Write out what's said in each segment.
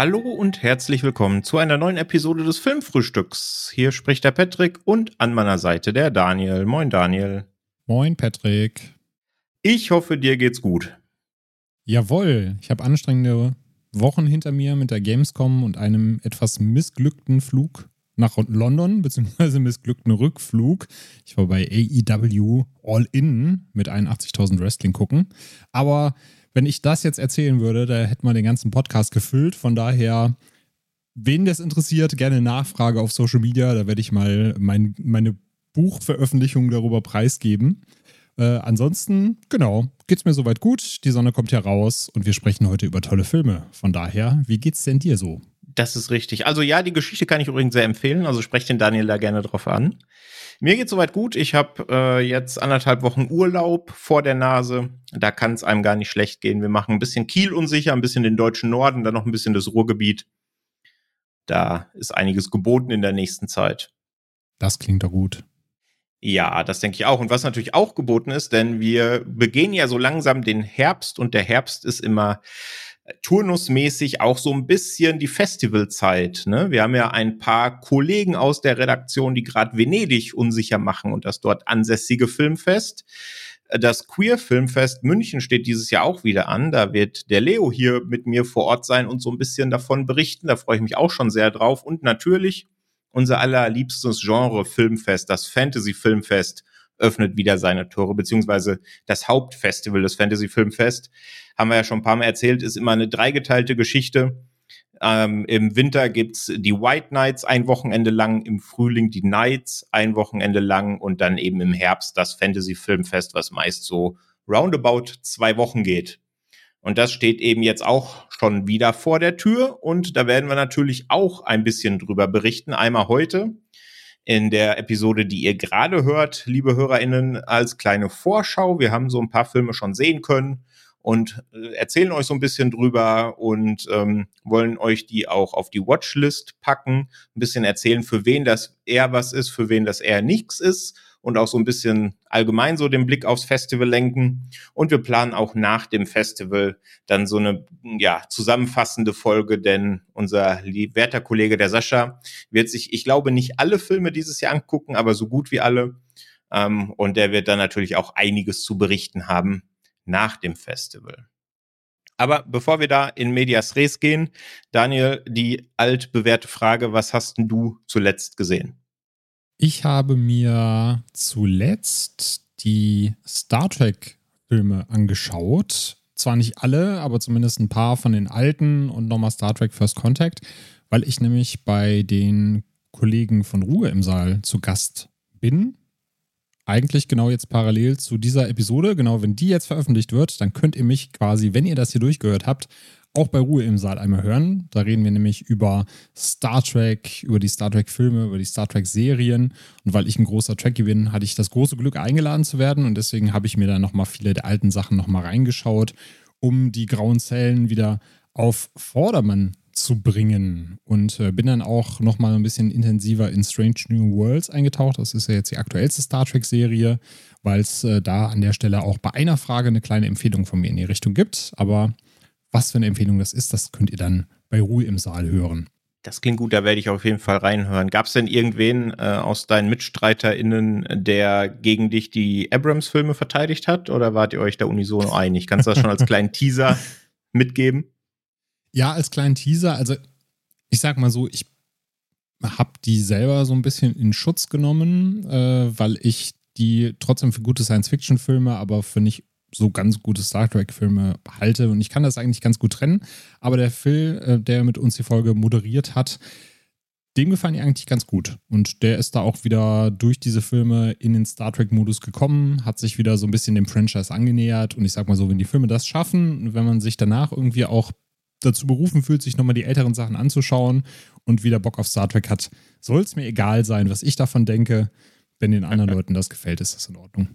Hallo und herzlich willkommen zu einer neuen Episode des Filmfrühstücks. Hier spricht der Patrick und an meiner Seite der Daniel. Moin Daniel. Moin Patrick. Ich hoffe, dir geht's gut. Jawohl, ich habe anstrengende Wochen hinter mir mit der Gamescom und einem etwas missglückten Flug nach London, beziehungsweise missglückten Rückflug. Ich war bei AEW All In mit 81.000 Wrestling gucken. Aber wenn ich das jetzt erzählen würde, da hätte man den ganzen Podcast gefüllt. Von daher, wen das interessiert, gerne Nachfrage auf Social Media. Da werde ich mal mein, meine Buchveröffentlichung darüber preisgeben. Äh, ansonsten, genau, geht's mir soweit gut. Die Sonne kommt heraus und wir sprechen heute über tolle Filme. Von daher, wie geht's denn dir so? Das ist richtig. Also ja, die Geschichte kann ich übrigens sehr empfehlen. Also sprecht den Daniel da gerne drauf an. Mir geht soweit gut. Ich habe äh, jetzt anderthalb Wochen Urlaub vor der Nase. Da kann es einem gar nicht schlecht gehen. Wir machen ein bisschen Kiel unsicher, ein bisschen den deutschen Norden, dann noch ein bisschen das Ruhrgebiet. Da ist einiges geboten in der nächsten Zeit. Das klingt doch gut. Ja, das denke ich auch. Und was natürlich auch geboten ist, denn wir begehen ja so langsam den Herbst und der Herbst ist immer turnusmäßig auch so ein bisschen die Festivalzeit. Ne? Wir haben ja ein paar Kollegen aus der Redaktion, die gerade Venedig unsicher machen und das dort ansässige Filmfest. Das Queer Filmfest München steht dieses Jahr auch wieder an. Da wird der Leo hier mit mir vor Ort sein und so ein bisschen davon berichten. Da freue ich mich auch schon sehr drauf. Und natürlich unser allerliebstes Genre Filmfest, das Fantasy Filmfest öffnet wieder seine Tore, beziehungsweise das Hauptfestival des Fantasy Filmfest, haben wir ja schon ein paar Mal erzählt, ist immer eine dreigeteilte Geschichte. Ähm, Im Winter gibt's die White Nights ein Wochenende lang, im Frühling die Nights ein Wochenende lang und dann eben im Herbst das Fantasy Filmfest, was meist so roundabout zwei Wochen geht. Und das steht eben jetzt auch schon wieder vor der Tür und da werden wir natürlich auch ein bisschen drüber berichten. Einmal heute in der Episode, die ihr gerade hört, liebe HörerInnen, als kleine Vorschau. Wir haben so ein paar Filme schon sehen können und äh, erzählen euch so ein bisschen drüber und ähm, wollen euch die auch auf die Watchlist packen, ein bisschen erzählen, für wen das eher was ist, für wen das eher nichts ist und auch so ein bisschen allgemein so den Blick aufs Festival lenken. Und wir planen auch nach dem Festival dann so eine ja, zusammenfassende Folge, denn unser werter Kollege, der Sascha, wird sich, ich glaube, nicht alle Filme dieses Jahr angucken, aber so gut wie alle. Ähm, und der wird dann natürlich auch einiges zu berichten haben nach dem Festival. Aber bevor wir da in Medias Res gehen, Daniel, die altbewährte Frage, was hast denn du zuletzt gesehen? Ich habe mir zuletzt die Star Trek-Filme angeschaut. Zwar nicht alle, aber zumindest ein paar von den alten und nochmal Star Trek First Contact, weil ich nämlich bei den Kollegen von Ruhe im Saal zu Gast bin. Eigentlich genau jetzt parallel zu dieser Episode. Genau, wenn die jetzt veröffentlicht wird, dann könnt ihr mich quasi, wenn ihr das hier durchgehört habt, auch bei Ruhe im Saal einmal hören. Da reden wir nämlich über Star Trek, über die Star Trek-Filme, über die Star Trek-Serien. Und weil ich ein großer Trekkie bin, hatte ich das große Glück, eingeladen zu werden. Und deswegen habe ich mir da nochmal viele der alten Sachen nochmal reingeschaut, um die grauen Zellen wieder auf Vordermann zu bringen. Und äh, bin dann auch nochmal ein bisschen intensiver in Strange New Worlds eingetaucht. Das ist ja jetzt die aktuellste Star Trek-Serie, weil es äh, da an der Stelle auch bei einer Frage eine kleine Empfehlung von mir in die Richtung gibt. Aber was für eine Empfehlung das ist, das könnt ihr dann bei Ruhe im Saal hören. Das klingt gut, da werde ich auf jeden Fall reinhören. Gab es denn irgendwen äh, aus deinen MitstreiterInnen, der gegen dich die Abrams-Filme verteidigt hat? Oder wart ihr euch da unisono einig? Kannst du das schon als kleinen Teaser mitgeben? Ja, als kleinen Teaser. Also, ich sag mal so, ich habe die selber so ein bisschen in Schutz genommen, äh, weil ich die trotzdem für gute Science-Fiction-Filme, aber für nicht so ganz gute Star Trek-Filme halte. Und ich kann das eigentlich ganz gut trennen. Aber der Phil, äh, der mit uns die Folge moderiert hat, dem gefallen die eigentlich ganz gut. Und der ist da auch wieder durch diese Filme in den Star Trek-Modus gekommen, hat sich wieder so ein bisschen dem Franchise angenähert. Und ich sag mal so, wenn die Filme das schaffen, wenn man sich danach irgendwie auch dazu berufen fühlt, sich nochmal die älteren Sachen anzuschauen und wieder Bock auf Star Trek hat, soll es mir egal sein, was ich davon denke. Wenn den anderen Leuten das gefällt, ist das in Ordnung.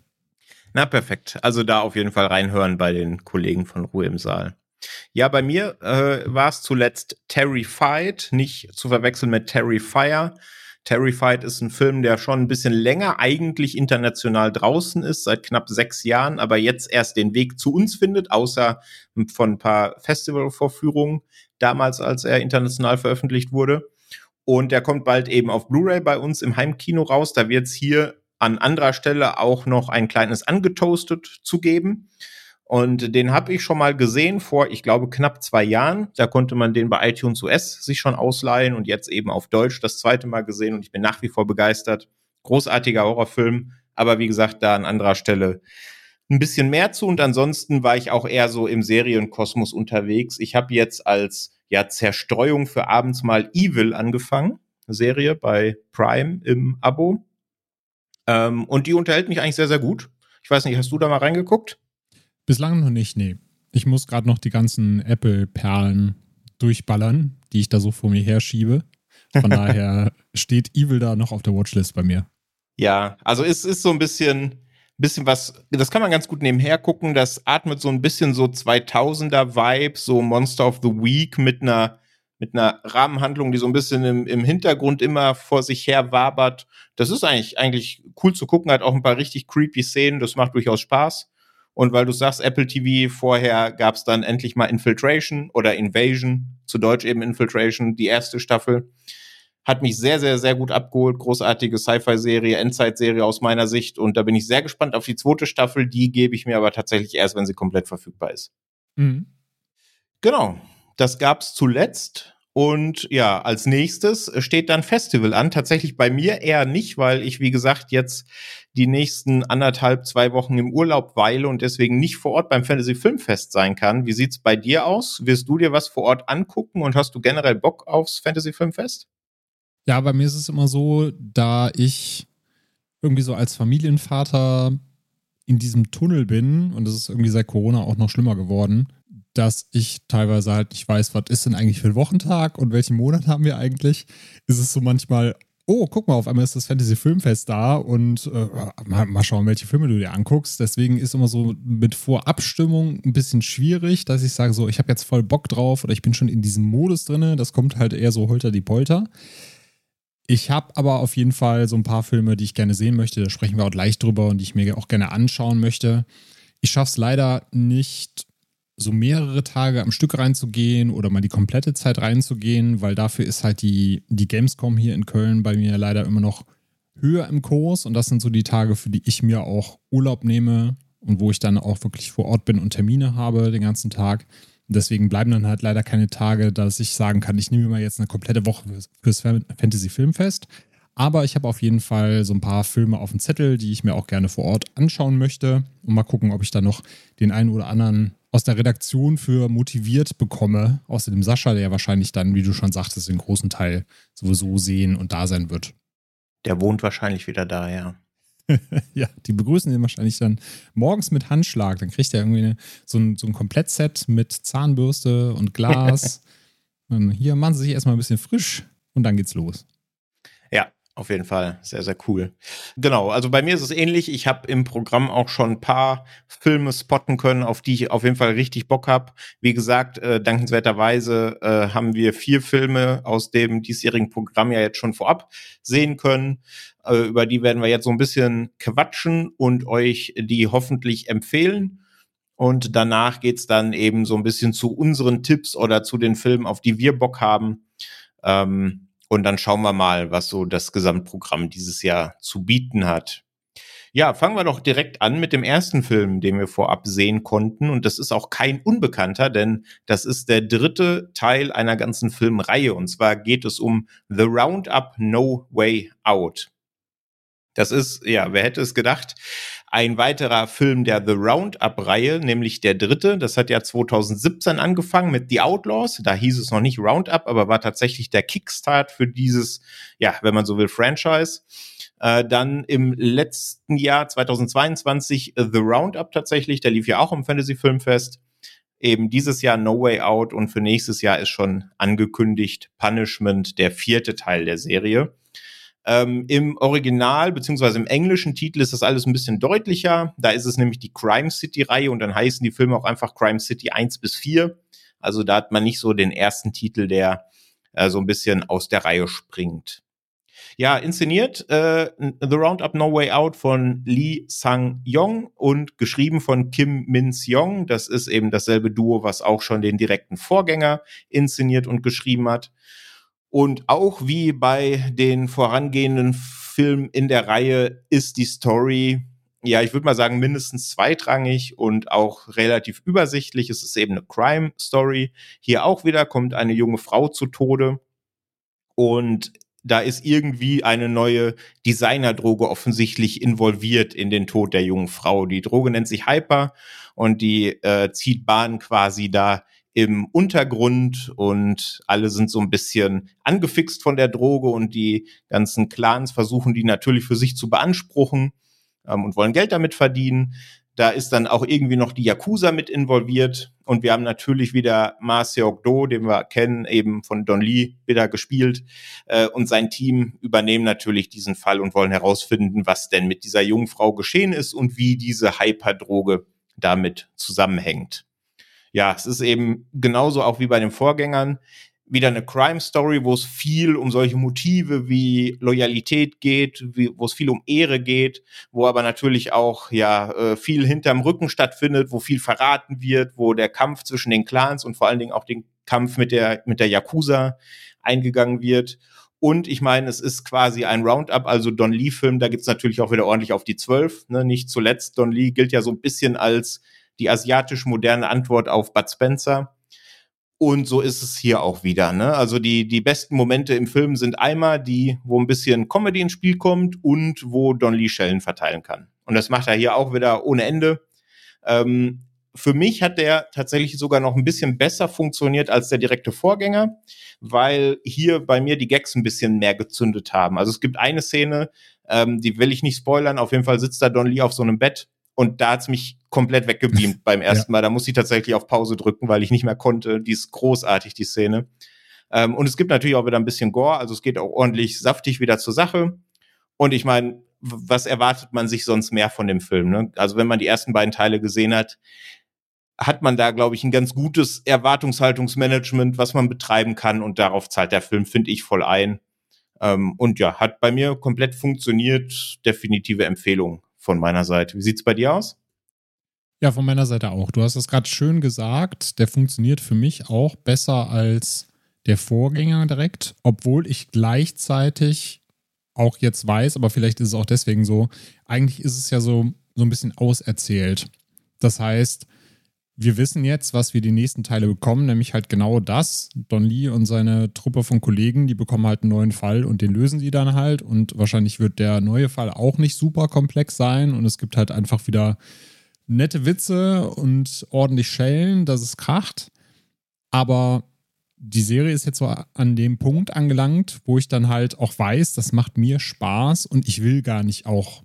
Na, perfekt. Also da auf jeden Fall reinhören bei den Kollegen von Ruhe im Saal. Ja, bei mir äh, war es zuletzt Terrified, nicht zu verwechseln mit Terrifier. Terrified ist ein Film, der schon ein bisschen länger eigentlich international draußen ist, seit knapp sechs Jahren, aber jetzt erst den Weg zu uns findet, außer von ein paar Festivalvorführungen damals, als er international veröffentlicht wurde. Und der kommt bald eben auf Blu-ray bei uns im Heimkino raus. Da wird es hier an anderer Stelle auch noch ein kleines Angetoastet zu geben. Und den habe ich schon mal gesehen vor, ich glaube, knapp zwei Jahren. Da konnte man den bei iTunes US sich schon ausleihen und jetzt eben auf Deutsch das zweite Mal gesehen und ich bin nach wie vor begeistert. Großartiger Horrorfilm, aber wie gesagt, da an anderer Stelle ein bisschen mehr zu und ansonsten war ich auch eher so im Serienkosmos unterwegs. Ich habe jetzt als ja Zerstreuung für abends mal Evil angefangen, Serie bei Prime im Abo. Ähm, und die unterhält mich eigentlich sehr, sehr gut. Ich weiß nicht, hast du da mal reingeguckt? Bislang noch nicht, nee. Ich muss gerade noch die ganzen Apple-Perlen durchballern, die ich da so vor mir herschiebe. Von daher steht Evil da noch auf der Watchlist bei mir. Ja, also es ist so ein bisschen, bisschen was, das kann man ganz gut nebenher gucken. Das atmet so ein bisschen so 2000er Vibe, so Monster of the Week mit einer, mit einer Rahmenhandlung, die so ein bisschen im, im Hintergrund immer vor sich her wabert. Das ist eigentlich, eigentlich cool zu gucken, hat auch ein paar richtig creepy Szenen, das macht durchaus Spaß. Und weil du sagst, Apple TV, vorher gab es dann endlich mal Infiltration oder Invasion, zu Deutsch eben Infiltration, die erste Staffel. Hat mich sehr, sehr, sehr gut abgeholt. Großartige Sci-Fi-Serie, Endzeit-Serie aus meiner Sicht. Und da bin ich sehr gespannt auf die zweite Staffel. Die gebe ich mir aber tatsächlich erst, wenn sie komplett verfügbar ist. Mhm. Genau. Das gab's zuletzt. Und ja, als nächstes steht dann Festival an. Tatsächlich bei mir eher nicht, weil ich, wie gesagt, jetzt die nächsten anderthalb, zwei Wochen im Urlaub weile und deswegen nicht vor Ort beim Fantasy Filmfest sein kann. Wie sieht's bei dir aus? Wirst du dir was vor Ort angucken und hast du generell Bock aufs Fantasy Filmfest? Ja, bei mir ist es immer so, da ich irgendwie so als Familienvater in diesem Tunnel bin und es ist irgendwie seit Corona auch noch schlimmer geworden, dass ich teilweise halt nicht weiß, was ist denn eigentlich für ein Wochentag und welchen Monat haben wir eigentlich, ist es so manchmal, oh, guck mal, auf einmal ist das Fantasy Filmfest da und äh, mal, mal, schauen, welche Filme du dir anguckst. Deswegen ist immer so mit Vorabstimmung ein bisschen schwierig, dass ich sage, so, ich habe jetzt voll Bock drauf oder ich bin schon in diesem Modus drin. Das kommt halt eher so holter die Polter. Ich habe aber auf jeden Fall so ein paar Filme, die ich gerne sehen möchte. Da sprechen wir auch gleich drüber und die ich mir auch gerne anschauen möchte. Ich schaffe es leider nicht, so mehrere Tage am Stück reinzugehen oder mal die komplette Zeit reinzugehen, weil dafür ist halt die, die Gamescom hier in Köln bei mir leider immer noch höher im Kurs und das sind so die Tage, für die ich mir auch Urlaub nehme und wo ich dann auch wirklich vor Ort bin und Termine habe den ganzen Tag. deswegen bleiben dann halt leider keine Tage, dass ich sagen kann, ich nehme mal jetzt eine komplette Woche fürs Fantasy Filmfest. Aber ich habe auf jeden Fall so ein paar Filme auf dem Zettel, die ich mir auch gerne vor Ort anschauen möchte und mal gucken, ob ich da noch den einen oder anderen aus der Redaktion für motiviert bekomme. Außerdem Sascha, der ja wahrscheinlich dann, wie du schon sagtest, den großen Teil sowieso sehen und da sein wird. Der wohnt wahrscheinlich wieder da, ja. ja, die begrüßen ihn wahrscheinlich dann morgens mit Handschlag. Dann kriegt er irgendwie eine, so, ein, so ein Komplettset mit Zahnbürste und Glas. und hier machen sie sich erstmal ein bisschen frisch und dann geht's los. Auf jeden Fall, sehr, sehr cool. Genau, also bei mir ist es ähnlich. Ich habe im Programm auch schon ein paar Filme spotten können, auf die ich auf jeden Fall richtig Bock habe. Wie gesagt, äh, dankenswerterweise äh, haben wir vier Filme aus dem diesjährigen Programm ja jetzt schon vorab sehen können. Äh, über die werden wir jetzt so ein bisschen quatschen und euch die hoffentlich empfehlen. Und danach geht's dann eben so ein bisschen zu unseren Tipps oder zu den Filmen, auf die wir Bock haben. Ähm, und dann schauen wir mal, was so das Gesamtprogramm dieses Jahr zu bieten hat. Ja, fangen wir doch direkt an mit dem ersten Film, den wir vorab sehen konnten. Und das ist auch kein Unbekannter, denn das ist der dritte Teil einer ganzen Filmreihe. Und zwar geht es um The Roundup No Way Out. Das ist, ja, wer hätte es gedacht, ein weiterer Film der The Roundup-Reihe, nämlich der dritte. Das hat ja 2017 angefangen mit The Outlaws. Da hieß es noch nicht Roundup, aber war tatsächlich der Kickstart für dieses, ja, wenn man so will, Franchise. Äh, dann im letzten Jahr 2022 The Roundup tatsächlich, der lief ja auch im Fantasy Filmfest eben dieses Jahr No Way Out und für nächstes Jahr ist schon angekündigt Punishment, der vierte Teil der Serie. Ähm, Im Original beziehungsweise im englischen Titel ist das alles ein bisschen deutlicher. Da ist es nämlich die Crime City-Reihe und dann heißen die Filme auch einfach Crime City 1 bis 4. Also da hat man nicht so den ersten Titel, der äh, so ein bisschen aus der Reihe springt. Ja, inszeniert äh, The Roundup No Way Out von Lee Sang-yong und geschrieben von Kim Min-seong. Das ist eben dasselbe Duo, was auch schon den direkten Vorgänger inszeniert und geschrieben hat. Und auch wie bei den vorangehenden Filmen in der Reihe ist die Story, ja, ich würde mal sagen, mindestens zweitrangig und auch relativ übersichtlich. Es ist eben eine Crime-Story. Hier auch wieder kommt eine junge Frau zu Tode. Und da ist irgendwie eine neue Designerdroge offensichtlich involviert in den Tod der jungen Frau. Die Droge nennt sich Hyper und die äh, zieht Bahn quasi da im Untergrund und alle sind so ein bisschen angefixt von der Droge und die ganzen Clans versuchen die natürlich für sich zu beanspruchen ähm, und wollen Geld damit verdienen. Da ist dann auch irgendwie noch die Yakuza mit involviert. Und wir haben natürlich wieder Ma Seok-do, den wir kennen, eben von Don Lee wieder gespielt. Äh, und sein Team übernehmen natürlich diesen Fall und wollen herausfinden, was denn mit dieser jungen Frau geschehen ist und wie diese Hyperdroge damit zusammenhängt. Ja, es ist eben genauso auch wie bei den Vorgängern wieder eine Crime Story, wo es viel um solche Motive wie Loyalität geht, wo es viel um Ehre geht, wo aber natürlich auch ja äh, viel hinterm Rücken stattfindet, wo viel verraten wird, wo der Kampf zwischen den Clans und vor allen Dingen auch den Kampf mit der mit der Yakuza eingegangen wird. Und ich meine, es ist quasi ein Roundup, also Don Lee-Film, da gibt's natürlich auch wieder ordentlich auf die Zwölf. Ne? Nicht zuletzt, Don Lee gilt ja so ein bisschen als die asiatisch moderne Antwort auf Bud Spencer. Und so ist es hier auch wieder. Ne? Also die, die besten Momente im Film sind einmal die, wo ein bisschen Comedy ins Spiel kommt und wo Don Lee Schellen verteilen kann. Und das macht er hier auch wieder ohne Ende. Ähm, für mich hat der tatsächlich sogar noch ein bisschen besser funktioniert als der direkte Vorgänger, weil hier bei mir die Gags ein bisschen mehr gezündet haben. Also es gibt eine Szene, ähm, die will ich nicht spoilern. Auf jeden Fall sitzt da Don Lee auf so einem Bett und da hat's mich komplett weggebeamt beim ersten. Mal. Da musste ich tatsächlich auf Pause drücken, weil ich nicht mehr konnte. Die ist großartig, die Szene. Ähm, und es gibt natürlich auch wieder ein bisschen Gore, also es geht auch ordentlich saftig wieder zur Sache. Und ich meine, was erwartet man sich sonst mehr von dem Film? Ne? Also wenn man die ersten beiden Teile gesehen hat, hat man da, glaube ich, ein ganz gutes Erwartungshaltungsmanagement, was man betreiben kann. Und darauf zahlt der Film, finde ich, voll ein. Ähm, und ja, hat bei mir komplett funktioniert. Definitive Empfehlung von meiner Seite. Wie sieht's bei dir aus? Ja, von meiner Seite auch. Du hast es gerade schön gesagt. Der funktioniert für mich auch besser als der Vorgänger direkt, obwohl ich gleichzeitig auch jetzt weiß, aber vielleicht ist es auch deswegen so, eigentlich ist es ja so, so ein bisschen auserzählt. Das heißt, wir wissen jetzt, was wir die nächsten Teile bekommen, nämlich halt genau das. Don Lee und seine Truppe von Kollegen, die bekommen halt einen neuen Fall und den lösen sie dann halt. Und wahrscheinlich wird der neue Fall auch nicht super komplex sein. Und es gibt halt einfach wieder nette Witze und ordentlich Schellen, dass es kracht. Aber die Serie ist jetzt so an dem Punkt angelangt, wo ich dann halt auch weiß, das macht mir Spaß und ich will gar nicht auch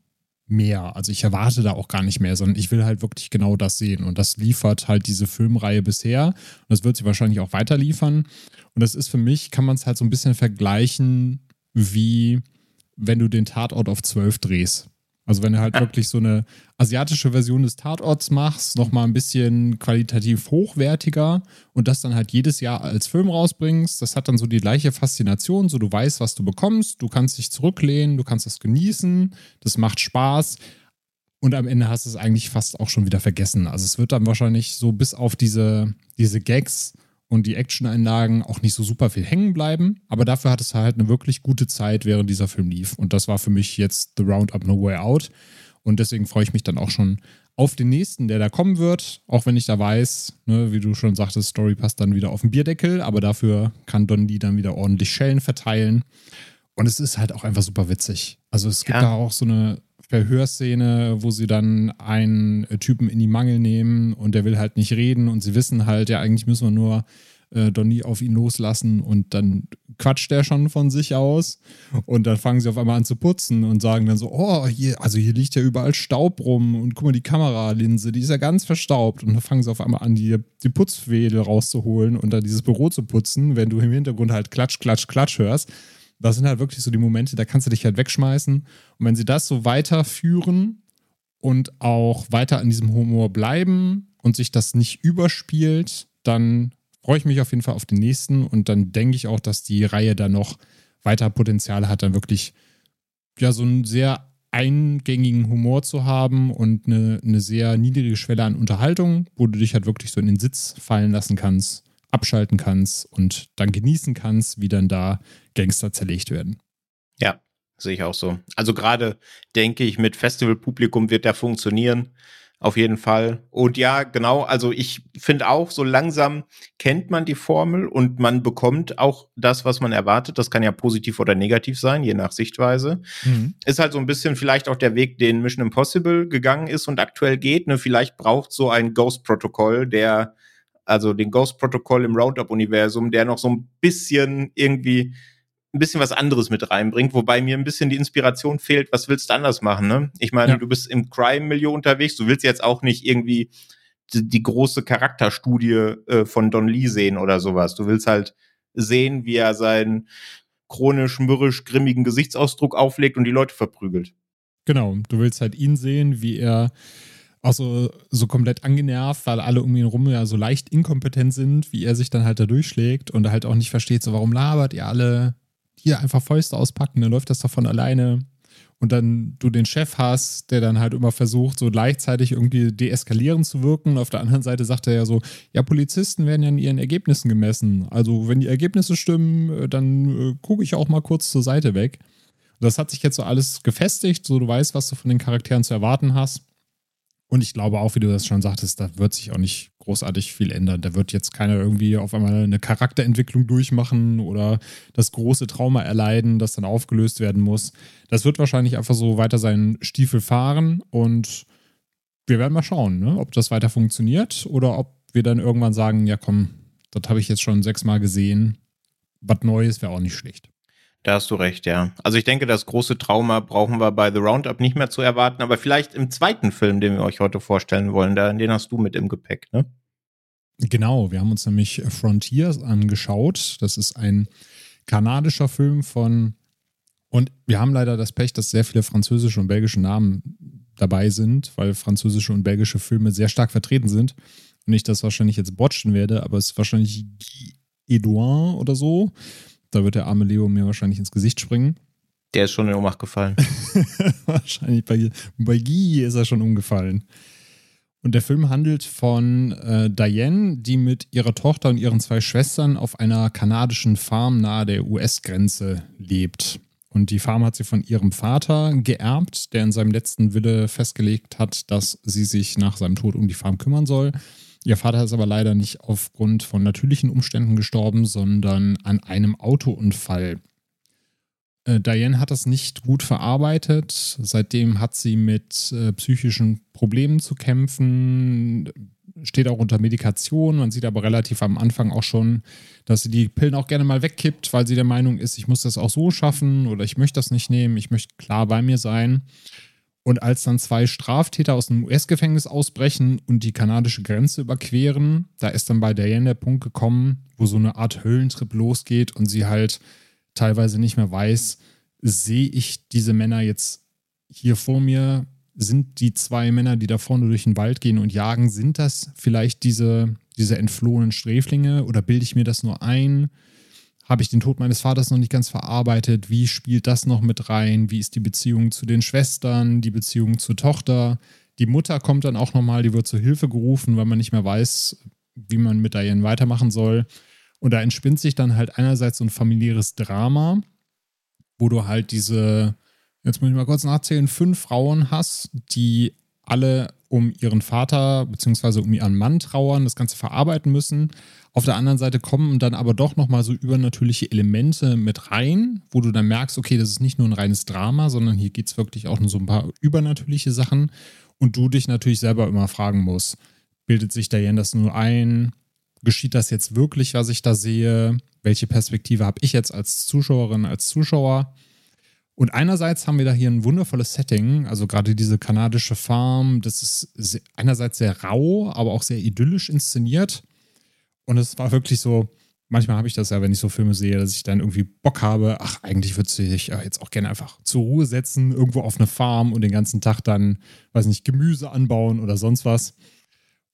mehr. Also ich erwarte da auch gar nicht mehr, sondern ich will halt wirklich genau das sehen. Und das liefert halt diese Filmreihe bisher. Und das wird sie wahrscheinlich auch weiter liefern. Und das ist für mich, kann man es halt so ein bisschen vergleichen, wie wenn du den Tatort auf 12 drehst. Also wenn du halt wirklich so eine asiatische Version des Tatorts machst, nochmal ein bisschen qualitativ hochwertiger und das dann halt jedes Jahr als Film rausbringst, das hat dann so die gleiche Faszination, so du weißt, was du bekommst, du kannst dich zurücklehnen, du kannst das genießen, das macht Spaß und am Ende hast du es eigentlich fast auch schon wieder vergessen. Also es wird dann wahrscheinlich so bis auf diese, diese Gags und die Action-Einlagen auch nicht so super viel hängen bleiben. Aber dafür hat es halt eine wirklich gute Zeit, während dieser Film lief. Und das war für mich jetzt The Roundup No Way Out. Und deswegen freue ich mich dann auch schon auf den nächsten, der da kommen wird. Auch wenn ich da weiß, ne, wie du schon sagtest, Story passt dann wieder auf den Bierdeckel. Aber dafür kann Don Lee dann wieder ordentlich Schellen verteilen. Und es ist halt auch einfach super witzig. Also es gibt ja. da auch so eine Verhörszene, wo sie dann einen Typen in die Mangel nehmen und der will halt nicht reden und sie wissen halt, ja, eigentlich müssen wir nur äh, Donnie auf ihn loslassen und dann quatscht er schon von sich aus und dann fangen sie auf einmal an zu putzen und sagen dann so, oh, hier, also hier liegt ja überall Staub rum und guck mal, die Kameralinse, die ist ja ganz verstaubt und dann fangen sie auf einmal an, die, die Putzwedel rauszuholen und dann dieses Büro zu putzen, wenn du im Hintergrund halt klatsch, klatsch, klatsch hörst. Das sind halt wirklich so die Momente, da kannst du dich halt wegschmeißen. Und wenn sie das so weiterführen und auch weiter an diesem Humor bleiben und sich das nicht überspielt, dann freue ich mich auf jeden Fall auf den nächsten und dann denke ich auch, dass die Reihe dann noch weiter Potenzial hat, dann wirklich ja so einen sehr eingängigen Humor zu haben und eine, eine sehr niedrige Schwelle an Unterhaltung, wo du dich halt wirklich so in den Sitz fallen lassen kannst, abschalten kannst und dann genießen kannst, wie dann da Gangster zerlegt werden. Ja, sehe ich auch so. Also gerade denke ich, mit Festivalpublikum wird der funktionieren. Auf jeden Fall. Und ja, genau, also ich finde auch, so langsam kennt man die Formel und man bekommt auch das, was man erwartet. Das kann ja positiv oder negativ sein, je nach Sichtweise. Mhm. Ist halt so ein bisschen vielleicht auch der Weg, den Mission Impossible gegangen ist und aktuell geht. Ne? Vielleicht braucht so ein Ghost-Protokoll, der, also den Ghost-Protokoll im Roundup-Universum, der noch so ein bisschen irgendwie ein bisschen was anderes mit reinbringt, wobei mir ein bisschen die Inspiration fehlt, was willst du anders machen, ne? Ich meine, ja. du bist im Crime-Milieu unterwegs, du willst jetzt auch nicht irgendwie die, die große Charakterstudie äh, von Don Lee sehen oder sowas. Du willst halt sehen, wie er seinen chronisch, mürrisch, grimmigen Gesichtsausdruck auflegt und die Leute verprügelt. Genau, du willst halt ihn sehen, wie er auch so, so komplett angenervt, weil alle um ihn rum ja so leicht inkompetent sind, wie er sich dann halt da durchschlägt und halt auch nicht versteht, so warum labert ihr alle hier einfach Fäuste auspacken, dann läuft das doch von alleine. Und dann du den Chef hast, der dann halt immer versucht, so gleichzeitig irgendwie deeskalierend zu wirken. Auf der anderen Seite sagt er ja so, ja, Polizisten werden ja in ihren Ergebnissen gemessen. Also wenn die Ergebnisse stimmen, äh, dann äh, gucke ich auch mal kurz zur Seite weg. Das hat sich jetzt so alles gefestigt, so du weißt, was du von den Charakteren zu erwarten hast. Und ich glaube auch, wie du das schon sagtest, da wird sich auch nicht großartig viel ändern. Da wird jetzt keiner irgendwie auf einmal eine Charakterentwicklung durchmachen oder das große Trauma erleiden, das dann aufgelöst werden muss. Das wird wahrscheinlich einfach so weiter seinen Stiefel fahren und wir werden mal schauen, ne? ob das weiter funktioniert oder ob wir dann irgendwann sagen, ja komm, das habe ich jetzt schon sechsmal gesehen. Was Neues wäre auch nicht schlecht. Da hast du recht, ja. Also ich denke, das große Trauma brauchen wir bei The Roundup nicht mehr zu erwarten, aber vielleicht im zweiten Film, den wir euch heute vorstellen wollen, den hast du mit im Gepäck, ne? Genau, wir haben uns nämlich Frontiers angeschaut. Das ist ein kanadischer Film von, und wir haben leider das Pech, dass sehr viele französische und belgische Namen dabei sind, weil französische und belgische Filme sehr stark vertreten sind. Und ich das wahrscheinlich jetzt botchen werde, aber es ist wahrscheinlich Guy Edouard oder so. Da wird der arme Leo mir wahrscheinlich ins Gesicht springen. Der ist schon in Ohnmacht gefallen. wahrscheinlich bei, bei Guy ist er schon umgefallen. Und der Film handelt von äh, Diane, die mit ihrer Tochter und ihren zwei Schwestern auf einer kanadischen Farm nahe der US-Grenze lebt. Und die Farm hat sie von ihrem Vater geerbt, der in seinem letzten Wille festgelegt hat, dass sie sich nach seinem Tod um die Farm kümmern soll. Ihr Vater ist aber leider nicht aufgrund von natürlichen Umständen gestorben, sondern an einem Autounfall. Äh, Diane hat das nicht gut verarbeitet. Seitdem hat sie mit äh, psychischen Problemen zu kämpfen, steht auch unter Medikation. Man sieht aber relativ am Anfang auch schon, dass sie die Pillen auch gerne mal wegkippt, weil sie der Meinung ist, ich muss das auch so schaffen oder ich möchte das nicht nehmen, ich möchte klar bei mir sein. Und als dann zwei Straftäter aus dem US-Gefängnis ausbrechen und die kanadische Grenze überqueren, da ist dann bei Diane der Punkt gekommen, wo so eine Art Höllentrip losgeht und sie halt teilweise nicht mehr weiß, sehe ich diese Männer jetzt hier vor mir? Sind die zwei Männer, die da vorne durch den Wald gehen und jagen, sind das vielleicht diese, diese entflohenen Sträflinge oder bilde ich mir das nur ein? Habe ich den Tod meines Vaters noch nicht ganz verarbeitet? Wie spielt das noch mit rein? Wie ist die Beziehung zu den Schwestern, die Beziehung zur Tochter? Die Mutter kommt dann auch nochmal, die wird zur Hilfe gerufen, weil man nicht mehr weiß, wie man mit Diane weitermachen soll. Und da entspinnt sich dann halt einerseits so ein familiäres Drama, wo du halt diese, jetzt muss ich mal kurz nachzählen, fünf Frauen hast, die alle um ihren Vater bzw. um ihren Mann trauern, das Ganze verarbeiten müssen. Auf der anderen Seite kommen dann aber doch nochmal so übernatürliche Elemente mit rein, wo du dann merkst, okay, das ist nicht nur ein reines Drama, sondern hier geht es wirklich auch nur so ein paar übernatürliche Sachen und du dich natürlich selber immer fragen musst, bildet sich Diane das nur ein? geschieht das jetzt wirklich, was ich da sehe? Welche Perspektive habe ich jetzt als Zuschauerin, als Zuschauer? Und einerseits haben wir da hier ein wundervolles Setting, also gerade diese kanadische Farm, das ist einerseits sehr rau, aber auch sehr idyllisch inszeniert. Und es war wirklich so, manchmal habe ich das ja, wenn ich so Filme sehe, dass ich dann irgendwie Bock habe, ach, eigentlich würde ich jetzt auch gerne einfach zur Ruhe setzen, irgendwo auf eine Farm und den ganzen Tag dann, weiß nicht, Gemüse anbauen oder sonst was.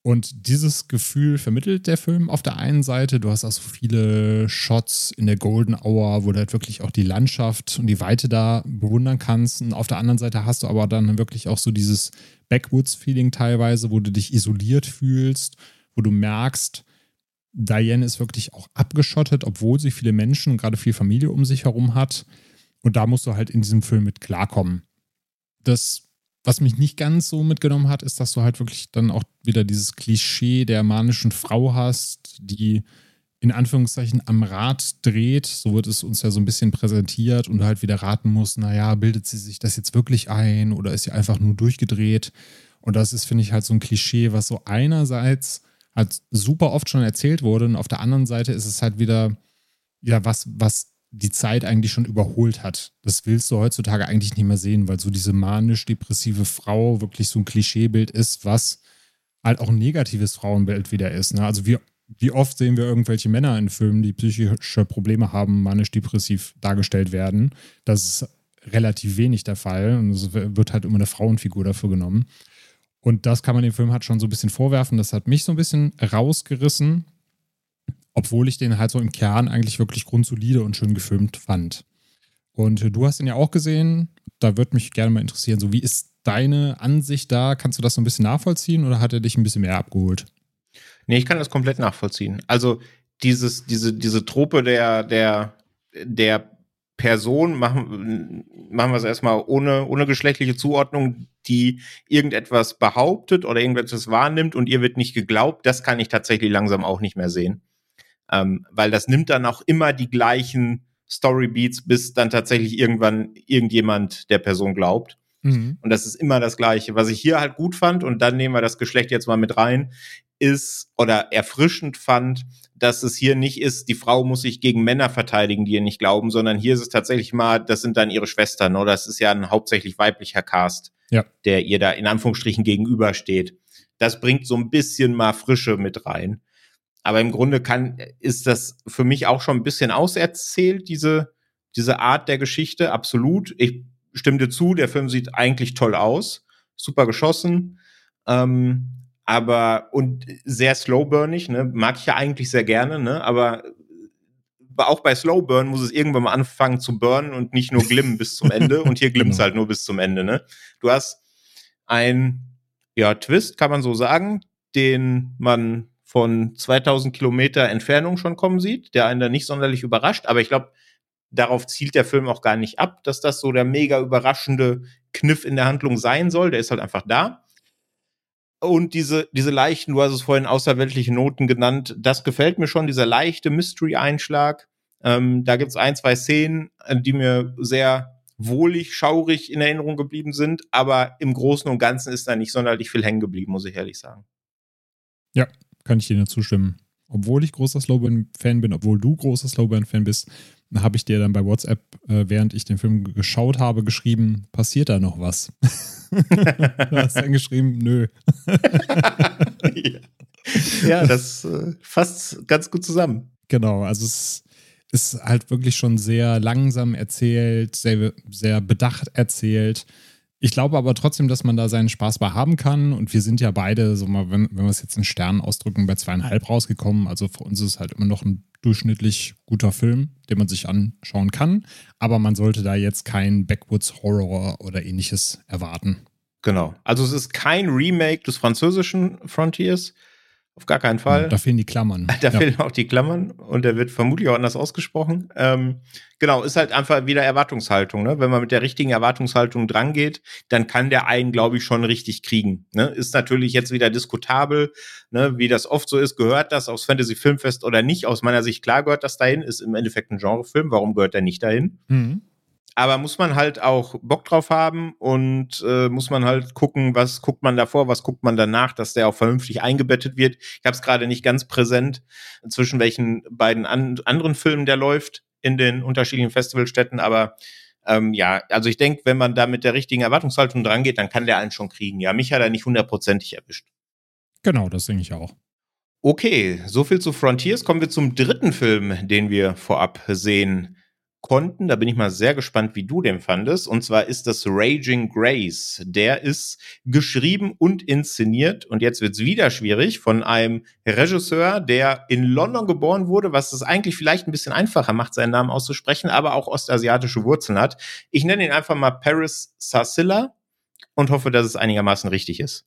Und dieses Gefühl vermittelt der Film auf der einen Seite. Du hast auch so viele Shots in der Golden Hour, wo du halt wirklich auch die Landschaft und die Weite da bewundern kannst. Und auf der anderen Seite hast du aber dann wirklich auch so dieses Backwoods-Feeling teilweise, wo du dich isoliert fühlst, wo du merkst, Diane ist wirklich auch abgeschottet, obwohl sie viele Menschen und gerade viel Familie um sich herum hat. Und da musst du halt in diesem Film mit klarkommen. Das was mich nicht ganz so mitgenommen hat, ist, dass du halt wirklich dann auch wieder dieses Klischee der manischen Frau hast, die in Anführungszeichen am Rad dreht. So wird es uns ja so ein bisschen präsentiert und halt wieder raten musst, naja, bildet sie sich das jetzt wirklich ein oder ist sie einfach nur durchgedreht? Und das ist, finde ich, halt so ein Klischee, was so einerseits halt super oft schon erzählt wurde und auf der anderen Seite ist es halt wieder, ja, was, was die Zeit eigentlich schon überholt hat. Das willst du heutzutage eigentlich nicht mehr sehen, weil so diese manisch-depressive Frau wirklich so ein Klischeebild ist, was halt auch ein negatives Frauenbild wieder ist. Ne? Also wie, wie oft sehen wir irgendwelche Männer in Filmen, die psychische Probleme haben, manisch-depressiv dargestellt werden. Das ist relativ wenig der Fall und es wird halt immer eine Frauenfigur dafür genommen. Und das kann man dem Film halt schon so ein bisschen vorwerfen. Das hat mich so ein bisschen rausgerissen, obwohl ich den halt so im Kern eigentlich wirklich grundsolide und schön gefilmt fand. Und du hast ihn ja auch gesehen. Da würde mich gerne mal interessieren, so wie ist deine Ansicht da? Kannst du das so ein bisschen nachvollziehen oder hat er dich ein bisschen mehr abgeholt? Nee, ich kann das komplett nachvollziehen. Also dieses, diese, diese Trope der, der, der Person, machen, machen wir es erstmal ohne, ohne geschlechtliche Zuordnung, die irgendetwas behauptet oder irgendetwas wahrnimmt und ihr wird nicht geglaubt, das kann ich tatsächlich langsam auch nicht mehr sehen. Ähm, weil das nimmt dann auch immer die gleichen Storybeats, bis dann tatsächlich irgendwann irgendjemand der Person glaubt. Mhm. Und das ist immer das Gleiche. Was ich hier halt gut fand, und dann nehmen wir das Geschlecht jetzt mal mit rein, ist oder erfrischend fand, dass es hier nicht ist, die Frau muss sich gegen Männer verteidigen, die ihr nicht glauben, sondern hier ist es tatsächlich mal, das sind dann ihre Schwestern, oder? Das ist ja ein hauptsächlich weiblicher Cast, ja. der ihr da in Anführungsstrichen gegenübersteht. Das bringt so ein bisschen mal Frische mit rein. Aber im Grunde kann, ist das für mich auch schon ein bisschen auserzählt, diese, diese Art der Geschichte. Absolut. Ich stimme dir zu, der Film sieht eigentlich toll aus. Super geschossen. Ähm, aber, und sehr slowburnig, ne? Mag ich ja eigentlich sehr gerne, ne? Aber auch bei Slowburn muss es irgendwann mal anfangen zu burnen und nicht nur glimmen bis zum Ende. Und hier glimmt es genau. halt nur bis zum Ende, ne? Du hast ein, ja, Twist, kann man so sagen, den man von 2000 Kilometer Entfernung schon kommen sieht, der einen da nicht sonderlich überrascht. Aber ich glaube, darauf zielt der Film auch gar nicht ab, dass das so der mega überraschende Kniff in der Handlung sein soll. Der ist halt einfach da. Und diese, diese leichten, du hast es vorhin außerweltliche Noten genannt, das gefällt mir schon, dieser leichte Mystery-Einschlag. Ähm, da gibt es ein, zwei Szenen, äh, die mir sehr wohlig, schaurig in Erinnerung geblieben sind, aber im Großen und Ganzen ist da nicht sonderlich viel hängen geblieben, muss ich ehrlich sagen. Ja, kann ich dir nur zustimmen. Obwohl ich großer Slowburn-Fan bin, obwohl du großer Slowburn-Fan bist, habe ich dir dann bei WhatsApp, äh, während ich den Film geschaut habe, geschrieben, passiert da noch was? da hast du dann geschrieben, nö. ja. ja, das äh, fasst ganz gut zusammen. Genau, also es ist halt wirklich schon sehr langsam erzählt, sehr, sehr bedacht erzählt. Ich glaube aber trotzdem, dass man da seinen Spaß bei haben kann. Und wir sind ja beide, so mal, wenn, wenn wir es jetzt in Sternen ausdrücken, bei zweieinhalb rausgekommen. Also für uns ist es halt immer noch ein durchschnittlich guter Film, den man sich anschauen kann. Aber man sollte da jetzt kein Backwoods Horror oder ähnliches erwarten. Genau. Also es ist kein Remake des französischen Frontiers, auf gar keinen Fall. Da fehlen die Klammern. Da ja. fehlen auch die Klammern und der wird vermutlich auch anders ausgesprochen. Ähm, genau, ist halt einfach wieder Erwartungshaltung. Ne? Wenn man mit der richtigen Erwartungshaltung drangeht, dann kann der einen, glaube ich, schon richtig kriegen. Ne? Ist natürlich jetzt wieder diskutabel, ne? wie das oft so ist. Gehört das aufs Fantasy Filmfest oder nicht? Aus meiner Sicht klar gehört das dahin. Ist im Endeffekt ein Genrefilm. Warum gehört der nicht dahin? Mhm. Aber muss man halt auch Bock drauf haben und äh, muss man halt gucken, was guckt man davor, was guckt man danach, dass der auch vernünftig eingebettet wird. Ich habe es gerade nicht ganz präsent, zwischen welchen beiden an anderen Filmen der läuft in den unterschiedlichen Festivalstätten, aber ähm, ja, also ich denke, wenn man da mit der richtigen Erwartungshaltung dran geht, dann kann der einen schon kriegen. Ja, mich hat er nicht hundertprozentig erwischt. Genau, das denke ich auch. Okay, so viel zu Frontiers. Kommen wir zum dritten Film, den wir vorab sehen konnten. Da bin ich mal sehr gespannt, wie du den fandest. Und zwar ist das Raging Grace. Der ist geschrieben und inszeniert. Und jetzt wird's wieder schwierig von einem Regisseur, der in London geboren wurde, was es eigentlich vielleicht ein bisschen einfacher macht, seinen Namen auszusprechen, aber auch ostasiatische Wurzeln hat. Ich nenne ihn einfach mal Paris Sarsilla und hoffe, dass es einigermaßen richtig ist.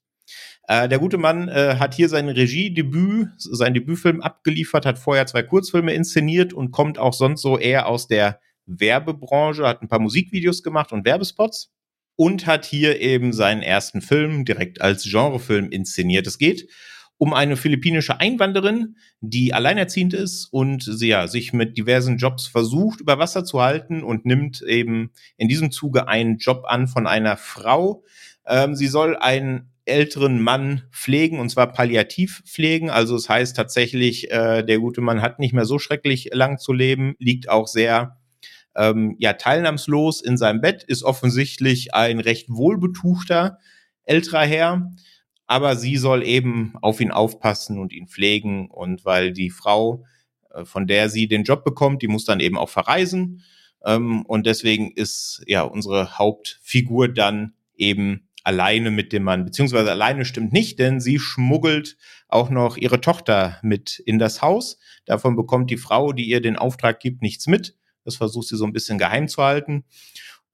Äh, der gute Mann äh, hat hier sein Regiedebüt, sein Debütfilm abgeliefert, hat vorher zwei Kurzfilme inszeniert und kommt auch sonst so eher aus der Werbebranche, hat ein paar Musikvideos gemacht und Werbespots und hat hier eben seinen ersten Film direkt als Genrefilm inszeniert. Es geht um eine philippinische Einwanderin, die alleinerziehend ist und sie ja, sich mit diversen Jobs versucht, über Wasser zu halten und nimmt eben in diesem Zuge einen Job an von einer Frau. Ähm, sie soll einen älteren Mann pflegen und zwar palliativ pflegen. Also es das heißt tatsächlich, äh, der gute Mann hat nicht mehr so schrecklich lang zu leben, liegt auch sehr ähm, ja teilnahmslos in seinem Bett, ist offensichtlich ein recht wohlbetuchter älterer Herr, aber sie soll eben auf ihn aufpassen und ihn pflegen und weil die Frau, äh, von der sie den Job bekommt, die muss dann eben auch verreisen ähm, und deswegen ist ja unsere Hauptfigur dann eben alleine mit dem Mann, beziehungsweise alleine stimmt nicht, denn sie schmuggelt auch noch ihre Tochter mit in das Haus. Davon bekommt die Frau, die ihr den Auftrag gibt, nichts mit. Das versucht sie so ein bisschen geheim zu halten.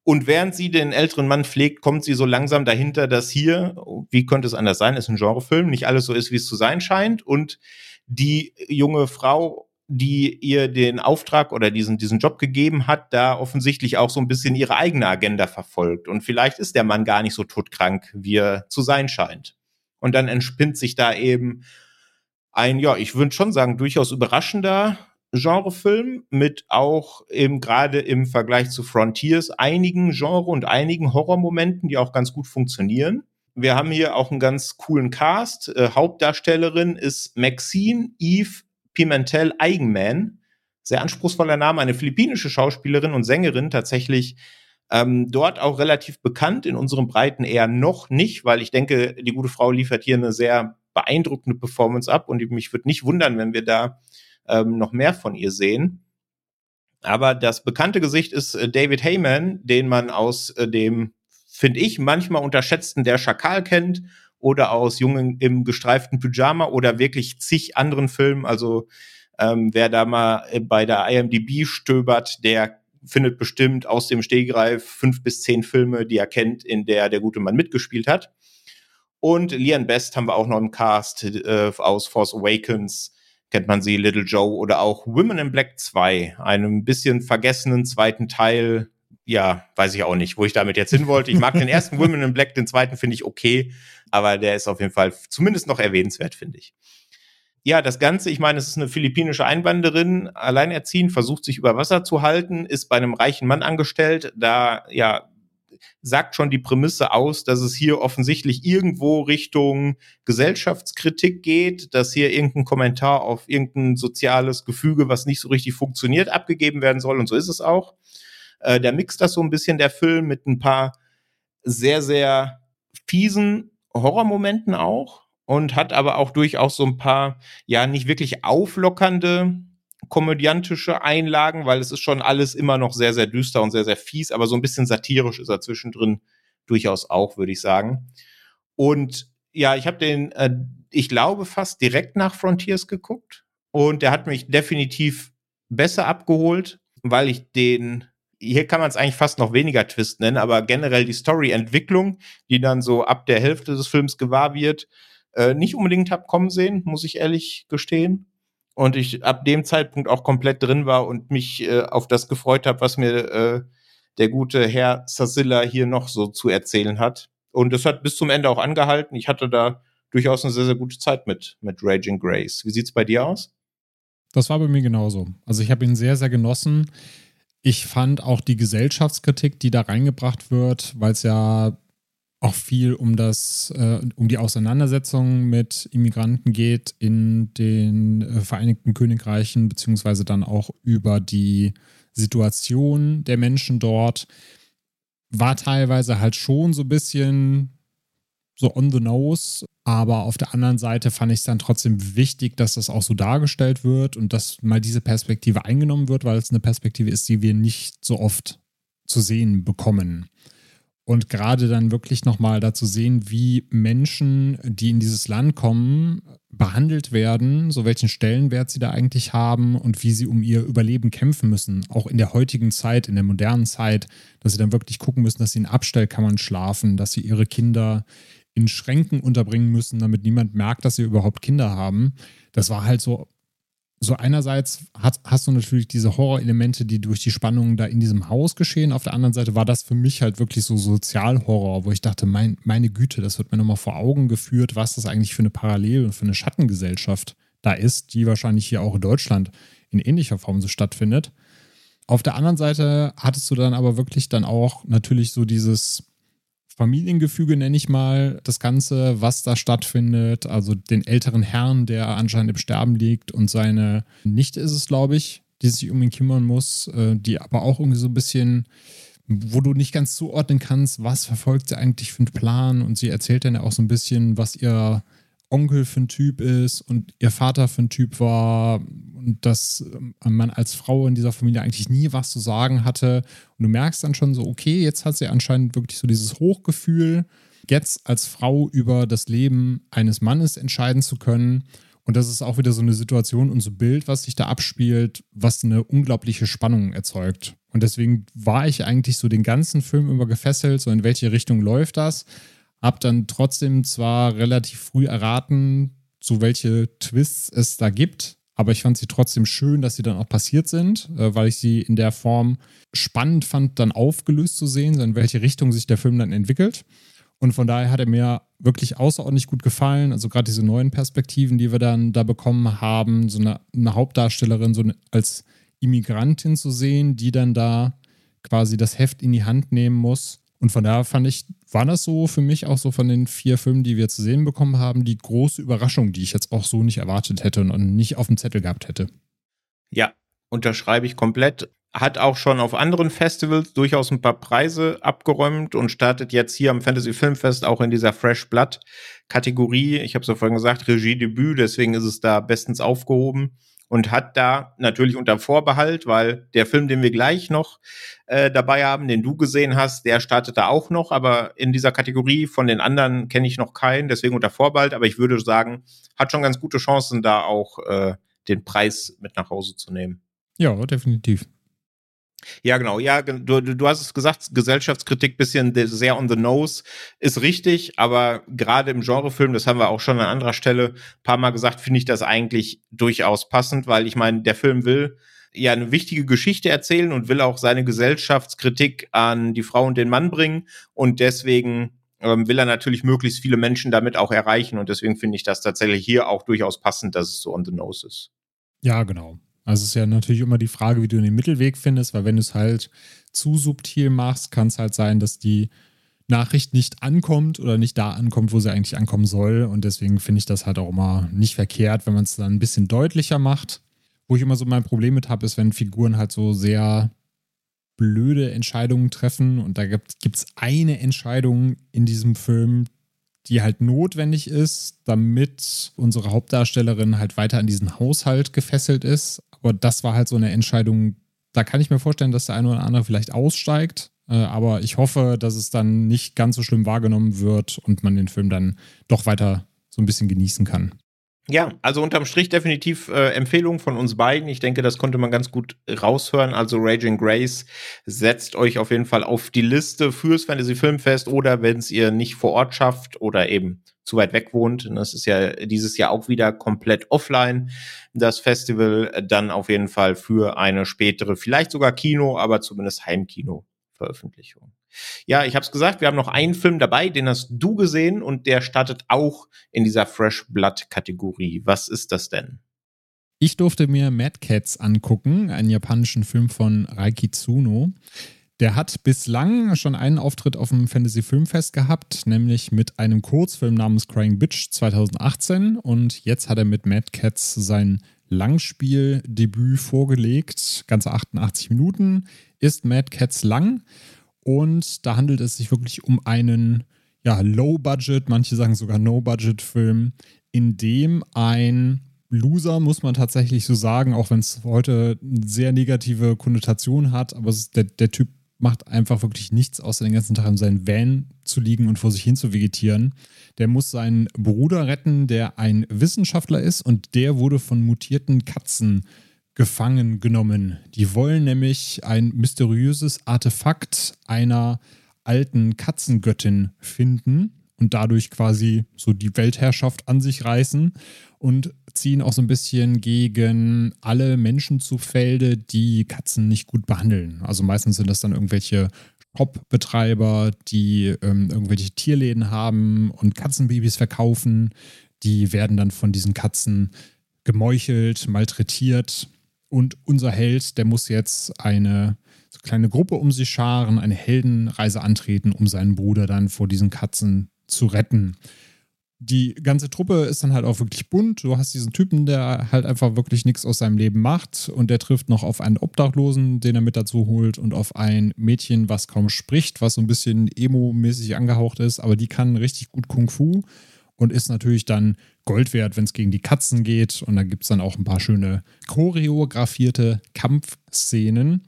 Und während sie den älteren Mann pflegt, kommt sie so langsam dahinter, dass hier, wie könnte es anders sein, ist ein Genrefilm, nicht alles so ist, wie es zu sein scheint. Und die junge Frau die ihr den Auftrag oder diesen, diesen Job gegeben hat, da offensichtlich auch so ein bisschen ihre eigene Agenda verfolgt. Und vielleicht ist der Mann gar nicht so todkrank, wie er zu sein scheint. Und dann entspinnt sich da eben ein, ja, ich würde schon sagen, durchaus überraschender Genrefilm mit auch eben gerade im Vergleich zu Frontiers einigen Genre und einigen Horrormomenten, die auch ganz gut funktionieren. Wir haben hier auch einen ganz coolen Cast. Äh, Hauptdarstellerin ist Maxine Eve Pimentel Eigenman. Sehr anspruchsvoller Name, eine philippinische Schauspielerin und Sängerin, tatsächlich ähm, dort auch relativ bekannt, in unseren Breiten eher noch nicht, weil ich denke, die gute Frau liefert hier eine sehr beeindruckende Performance ab und mich würde nicht wundern, wenn wir da ähm, noch mehr von ihr sehen. Aber das bekannte Gesicht ist äh, David Heyman, den man aus äh, dem, finde ich, manchmal unterschätzten Der Schakal kennt oder aus Jungen im gestreiften Pyjama oder wirklich zig anderen Filmen. Also ähm, wer da mal äh, bei der IMDb stöbert, der findet bestimmt aus dem Stehgreif fünf bis zehn Filme, die er kennt, in der der gute Mann mitgespielt hat. Und Lian Best haben wir auch noch im Cast äh, aus Force Awakens. Kennt man sie, Little Joe oder auch Women in Black 2, einem bisschen vergessenen zweiten Teil. Ja, weiß ich auch nicht, wo ich damit jetzt hin wollte. Ich mag den ersten Women in Black, den zweiten finde ich okay aber der ist auf jeden Fall zumindest noch erwähnenswert, finde ich. Ja, das Ganze, ich meine, es ist eine philippinische Einwanderin, alleinerziehend, versucht sich über Wasser zu halten, ist bei einem reichen Mann angestellt. Da, ja, sagt schon die Prämisse aus, dass es hier offensichtlich irgendwo Richtung Gesellschaftskritik geht, dass hier irgendein Kommentar auf irgendein soziales Gefüge, was nicht so richtig funktioniert, abgegeben werden soll. Und so ist es auch. Äh, der mixt das so ein bisschen, der Film, mit ein paar sehr, sehr fiesen Horrormomenten auch und hat aber auch durchaus so ein paar, ja, nicht wirklich auflockernde komödiantische Einlagen, weil es ist schon alles immer noch sehr, sehr düster und sehr, sehr fies, aber so ein bisschen satirisch ist er zwischendrin durchaus auch, würde ich sagen. Und ja, ich habe den, äh, ich glaube, fast direkt nach Frontiers geguckt und der hat mich definitiv besser abgeholt, weil ich den hier kann man es eigentlich fast noch weniger Twist nennen, aber generell die Story-Entwicklung, die dann so ab der Hälfte des Films gewahr wird, äh, nicht unbedingt hab kommen sehen, muss ich ehrlich gestehen. Und ich ab dem Zeitpunkt auch komplett drin war und mich äh, auf das gefreut habe, was mir äh, der gute Herr Sazilla hier noch so zu erzählen hat. Und das hat bis zum Ende auch angehalten. Ich hatte da durchaus eine sehr, sehr gute Zeit mit, mit Raging Grace. Wie sieht's bei dir aus? Das war bei mir genauso. Also ich habe ihn sehr, sehr genossen Ich fand auch die Gesellschaftskritik, die da reingebracht wird, weil es ja auch viel um das, äh, um die Auseinandersetzung mit Immigranten geht in den äh, Vereinigten Königreichen, beziehungsweise dann auch über die Situation der Menschen dort, war teilweise halt schon so ein bisschen so on the nose. Aber auf der anderen Seite fand ich es dann trotzdem wichtig, dass das auch so dargestellt wird und dass mal diese Perspektive eingenommen wird, weil es eine Perspektive ist, die wir nicht so oft zu sehen bekommen. Und gerade dann wirklich nochmal dazu sehen, wie Menschen, die in dieses Land kommen, behandelt werden, so welchen Stellenwert sie da eigentlich haben und wie sie um ihr Überleben kämpfen müssen, auch in der heutigen Zeit, in der modernen Zeit, dass sie dann wirklich gucken müssen, dass sie in Abstellkammern schlafen, dass sie ihre Kinder in Schränken unterbringen müssen, damit niemand merkt, dass sie überhaupt Kinder haben. Das war halt so so einerseits hast, hast du natürlich diese Horrorelemente, die durch die Spannungen da in diesem Haus geschehen. Auf der anderen Seite war das für mich halt wirklich so Sozialhorror, wo ich dachte, mein, meine Güte, das wird mir nochmal vor Augen geführt, was das eigentlich für eine Parallel- und für eine Schattengesellschaft da ist, die wahrscheinlich hier auch in Deutschland in ähnlicher Form so stattfindet. Auf der anderen Seite hattest du dann aber wirklich dann auch natürlich so dieses Familiengefüge, nenne ich mal, das Ganze, was da stattfindet. Also den älteren Herrn, der anscheinend im Sterben liegt und seine Nichte ist es, glaube ich, die sich um ihn kümmern muss, äh, die aber auch irgendwie so ein bisschen, wo du nicht ganz zuordnen kannst, was verfolgt sie eigentlich für einen Plan. Und sie erzählt dann ja auch so ein bisschen, was ihr Onkel für ein Typ ist und ihr Vater für ein Typ war und dass ähm, man als Frau in dieser Familie eigentlich nie was zu sagen hatte. Und du merkst dann schon so, okay, jetzt hat sie anscheinend wirklich so dieses Hochgefühl, jetzt als Frau über das Leben eines Mannes entscheiden zu können. Und das ist auch wieder so eine Situation und so ein Bild, was sich da abspielt, was eine unglaubliche Spannung erzeugt. Und deswegen war ich eigentlich so den ganzen Film über gefesselt, so in welche Richtung läuft das. Hab dann trotzdem zwar relativ früh erraten, so welche Twists es da gibt, aber ich fand sie trotzdem schön, dass sie dann auch passiert sind, äh, weil ich sie in der Form spannend fand, dann aufgelöst zu sehen, in welche Richtung sich der Film dann entwickelt. Und von daher hat er mir wirklich außerordentlich gut gefallen. Also gerade diese neuen Perspektiven, die wir dann da bekommen haben, so eine, eine Hauptdarstellerin so eine, als Immigrantin zu sehen, die dann da quasi das Heft in die Hand nehmen muss und von daher fand ich, war das so für mich auch so von den vier Filmen, die wir zu sehen bekommen haben, die große Überraschung, die ich jetzt auch so nicht erwartet hätte und nicht auf dem Zettel gehabt hätte. Ja, unterschreibe ich komplett. Hat auch schon auf anderen Festivals durchaus ein paar Preise abgeräumt und startet jetzt hier am Fantasy Filmfest auch in dieser Fresh Blood Kategorie. Ich habe es ja vorhin gesagt, Regiedebüt, deswegen ist es da bestens aufgehoben und hat da natürlich unter Vorbehalt, weil der Film, den wir gleich noch äh, dabei haben, den du gesehen hast, der startet da auch noch, aber in dieser Kategorie von den anderen kenne ich noch keinen, deswegen unter Vorbehalt, aber ich würde sagen, hat schon ganz gute Chancen, da auch äh, den Preis mit nach Hause zu nehmen. Ja, definitiv. Ja, genau. Ja, du, du hast es gesagt, Gesellschaftskritik bisschen sehr on the nose ist richtig, aber gerade im Genrefilm, das haben wir auch schon an anderer Stelle paar Mal gesagt, finde ich das eigentlich durchaus passend, weil ich meine, der Film will ja eine wichtige Geschichte erzählen und will auch seine Gesellschaftskritik an die Frau und den Mann bringen und deswegen ähm, will er natürlich möglichst viele Menschen damit auch erreichen und deswegen finde ich das tatsächlich hier auch durchaus passend, dass es so on the nose ist. Ja, genau. Also es ist ja natürlich immer die Frage, wie du den Mittelweg findest, weil wenn du es halt zu subtil machst, kann es halt sein, dass die Nachricht nicht ankommt oder nicht da ankommt, wo sie eigentlich ankommen soll. Und deswegen finde ich das halt auch immer nicht verkehrt, wenn man es dann ein bisschen deutlicher macht. Wo ich immer so mein Problem mit habe, ist, wenn Figuren halt so sehr blöde Entscheidungen treffen. Und da gibt es eine Entscheidung in diesem Film, die halt notwendig ist, damit unsere Hauptdarstellerin halt weiter an diesen Haushalt gefesselt ist. Aber das war halt so eine Entscheidung, da kann ich mir vorstellen, dass der eine oder andere vielleicht aussteigt. Äh, aber ich hoffe, dass es dann nicht ganz so schlimm wahrgenommen wird und man den Film dann doch weiter so ein bisschen genießen kann. Ja, also unterm Strich definitiv äh, Empfehlung von uns beiden. Ich denke, das konnte man ganz gut raushören. Also Raging Grace setzt euch auf jeden Fall auf die Liste fürs Fantasy Filmfest oder wenn es ihr nicht vor Ort schafft oder eben zu weit weg wohnt. Das ist ja dieses Jahr auch wieder komplett offline. Das Festival dann auf jeden Fall für eine spätere, vielleicht sogar Kino, aber zumindest Heimkino-Veröffentlichung. Ja, ich habe es gesagt, wir haben noch einen Film dabei, den hast du gesehen und der startet auch in dieser Fresh Blood Kategorie. Was ist das denn? Ich durfte mir Mad Cats angucken, einen japanischen Film von Raiki Tsuno. Der hat bislang schon einen Auftritt auf dem Fantasy Filmfest gehabt, nämlich mit einem Kurzfilm namens Crying Bitch 2018 und jetzt hat er mit Mad Cats sein Langspieldebüt vorgelegt, ganze 88 Minuten, ist Mad Cats lang und da handelt es sich wirklich um einen ja, Low-Budget, manche sagen sogar No-Budget-Film, in dem ein Loser, muss man tatsächlich so sagen, auch wenn es heute eine sehr negative Konnotation hat, aber der, der Typ macht einfach wirklich nichts, außer den ganzen Tag in seinem Van zu liegen und vor sich hin zu vegetieren. Der muss seinen Bruder retten, der ein Wissenschaftler ist und der wurde von mutierten Katzen gefangen genommen. Die wollen nämlich ein mysteriöses Artefakt einer alten Katzengöttin finden und dadurch quasi so die Weltherrschaft an sich reißen und ziehen auch so ein bisschen gegen alle Menschen zu Felde, die Katzen nicht gut behandeln. Also meistens sind das dann irgendwelche Shop-Betreiber, die ähm, irgendwelche Tierläden haben und Katzenbabys verkaufen. Die werden dann von diesen Katzen gemeuchelt, malträtiert. Und unser Held, der muss jetzt eine so kleine Gruppe um sich scharen, eine Heldenreise antreten, um seinen Bruder dann vor diesen Katzen zu retten. Die ganze Truppe ist dann halt auch wirklich bunt. Du hast diesen Typen, der halt einfach wirklich nichts aus seinem Leben macht. Und der trifft noch auf einen Obdachlosen, den er mit dazu holt und auf ein Mädchen, was kaum spricht, was so ein bisschen emo-mäßig angehaucht ist, aber die kann richtig gut Kung Fu und ist natürlich dann Gold wert, wenn es gegen die Katzen geht. Und da gibt es dann auch ein paar schöne choreografierte Kampfszenen,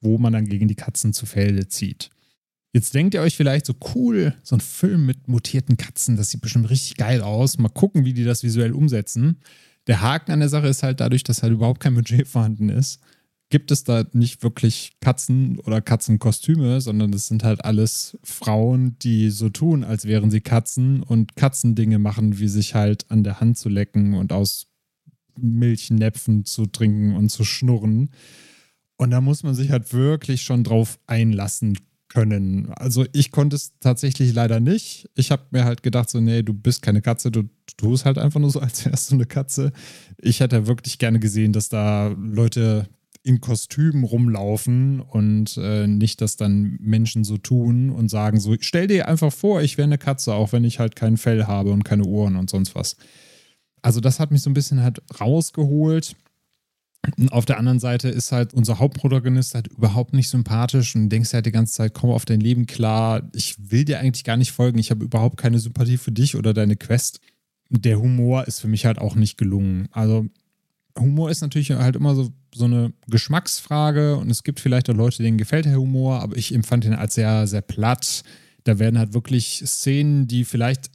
wo man dann gegen die Katzen zu Felde zieht. Jetzt denkt ihr euch vielleicht so cool, so ein Film mit mutierten Katzen, das sieht bestimmt richtig geil aus. Mal gucken, wie die das visuell umsetzen. Der Haken an der Sache ist halt dadurch, dass halt überhaupt kein Budget vorhanden ist, gibt es da nicht wirklich Katzen oder Katzenkostüme, sondern es sind halt alles Frauen, die so tun, als wären sie Katzen und Katzendinge machen, wie sich halt an der Hand zu lecken und aus Milchnäpfen zu trinken und zu schnurren. Und da muss man sich halt wirklich schon drauf einlassen können. Also ich konnte es tatsächlich leider nicht. Ich habe mir halt gedacht, so, nee, du bist keine Katze, du, tust halt einfach nur so, als wärst du eine Katze. Ich hätte wirklich gerne gesehen, dass da Leute in Kostümen rumlaufen und äh, nicht, dass dann Menschen so tun und sagen so, stell dir einfach vor, ich wäre eine Katze, auch wenn ich halt kein Fell habe und keine Ohren und sonst was. Also das hat mich so ein bisschen halt rausgeholt. Auf der anderen Seite ist halt unser Hauptprotagonist halt überhaupt nicht sympathisch und denkst halt die ganze Zeit, komm auf dein Leben klar. Ich will dir eigentlich gar nicht folgen. Ich habe überhaupt keine Sympathie für dich oder deine Quest. Der Humor ist für mich halt auch nicht gelungen. Also Humor ist natürlich halt immer so, so eine Geschmacksfrage und es gibt vielleicht auch Leute, denen gefällt der Humor, aber ich empfand ihn als sehr, sehr platt. Da werden halt wirklich Szenen, die vielleicht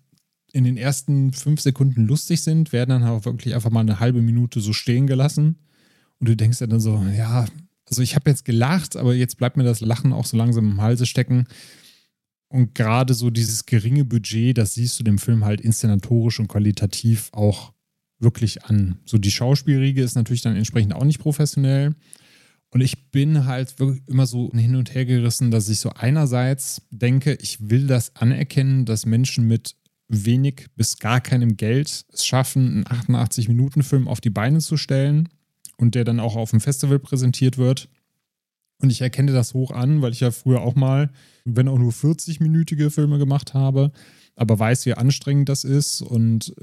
in den ersten fünf Sekunden lustig sind, werden dann auch wirklich einfach mal eine halbe Minute so stehen gelassen und du denkst ja dann so, ja, also ich habe jetzt gelacht, aber jetzt bleibt mir das Lachen auch so langsam im Halse stecken. Und gerade so dieses geringe Budget, das siehst du dem Film halt inszenatorisch und qualitativ auch wirklich an. So die Schauspielriege ist natürlich dann entsprechend auch nicht professionell. Und ich bin halt wirklich immer so hin und her gerissen, dass ich so einerseits denke, ich will das anerkennen, dass Menschen mit wenig bis gar keinem Geld es schaffen, einen 88-Minuten-Film auf die Beine zu stellen und der dann auch auf dem Festival präsentiert wird. Und ich erkenne das hoch an, weil ich ja früher auch mal, wenn auch nur 40-minütige Filme gemacht habe, aber weiß, wie anstrengend das ist und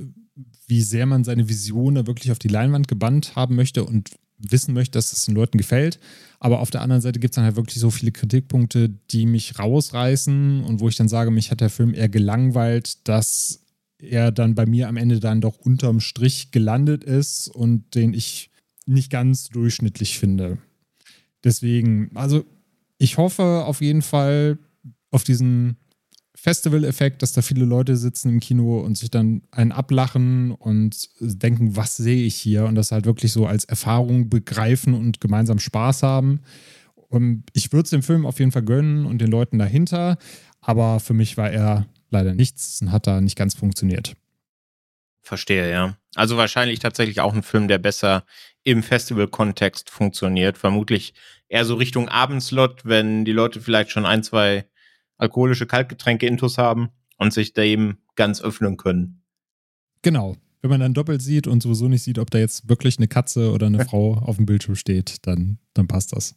wie sehr man seine Vision da wirklich auf die Leinwand gebannt haben möchte und wissen möchte, dass es den Leuten gefällt. Aber auf der anderen Seite gibt es dann halt wirklich so viele Kritikpunkte, die mich rausreißen und wo ich dann sage, mich hat der Film eher gelangweilt, dass er dann bei mir am Ende dann doch unterm Strich gelandet ist und den ich nicht ganz durchschnittlich finde. Deswegen, also ich hoffe auf jeden Fall auf diesen Festival-Effekt, dass da viele Leute sitzen im Kino und sich dann einen ablachen und denken, was sehe ich hier? Und das halt wirklich so als Erfahrung begreifen und gemeinsam Spaß haben. Und ich würde es dem Film auf jeden Fall gönnen und den Leuten dahinter, aber für mich war er leider nichts und hat da nicht ganz funktioniert. Verstehe, ja. Also wahrscheinlich tatsächlich auch ein Film, der besser im Festival-Kontext funktioniert. Vermutlich eher so Richtung Abendslot, wenn die Leute vielleicht schon ein, zwei alkoholische Kaltgetränke intus haben und sich dem ganz öffnen können. Genau. wenn man dann doppelt sieht und sowieso nicht sieht, ob da jetzt wirklich eine Katze oder eine Frau auf dem Bildschirm steht, dann, dann passt das.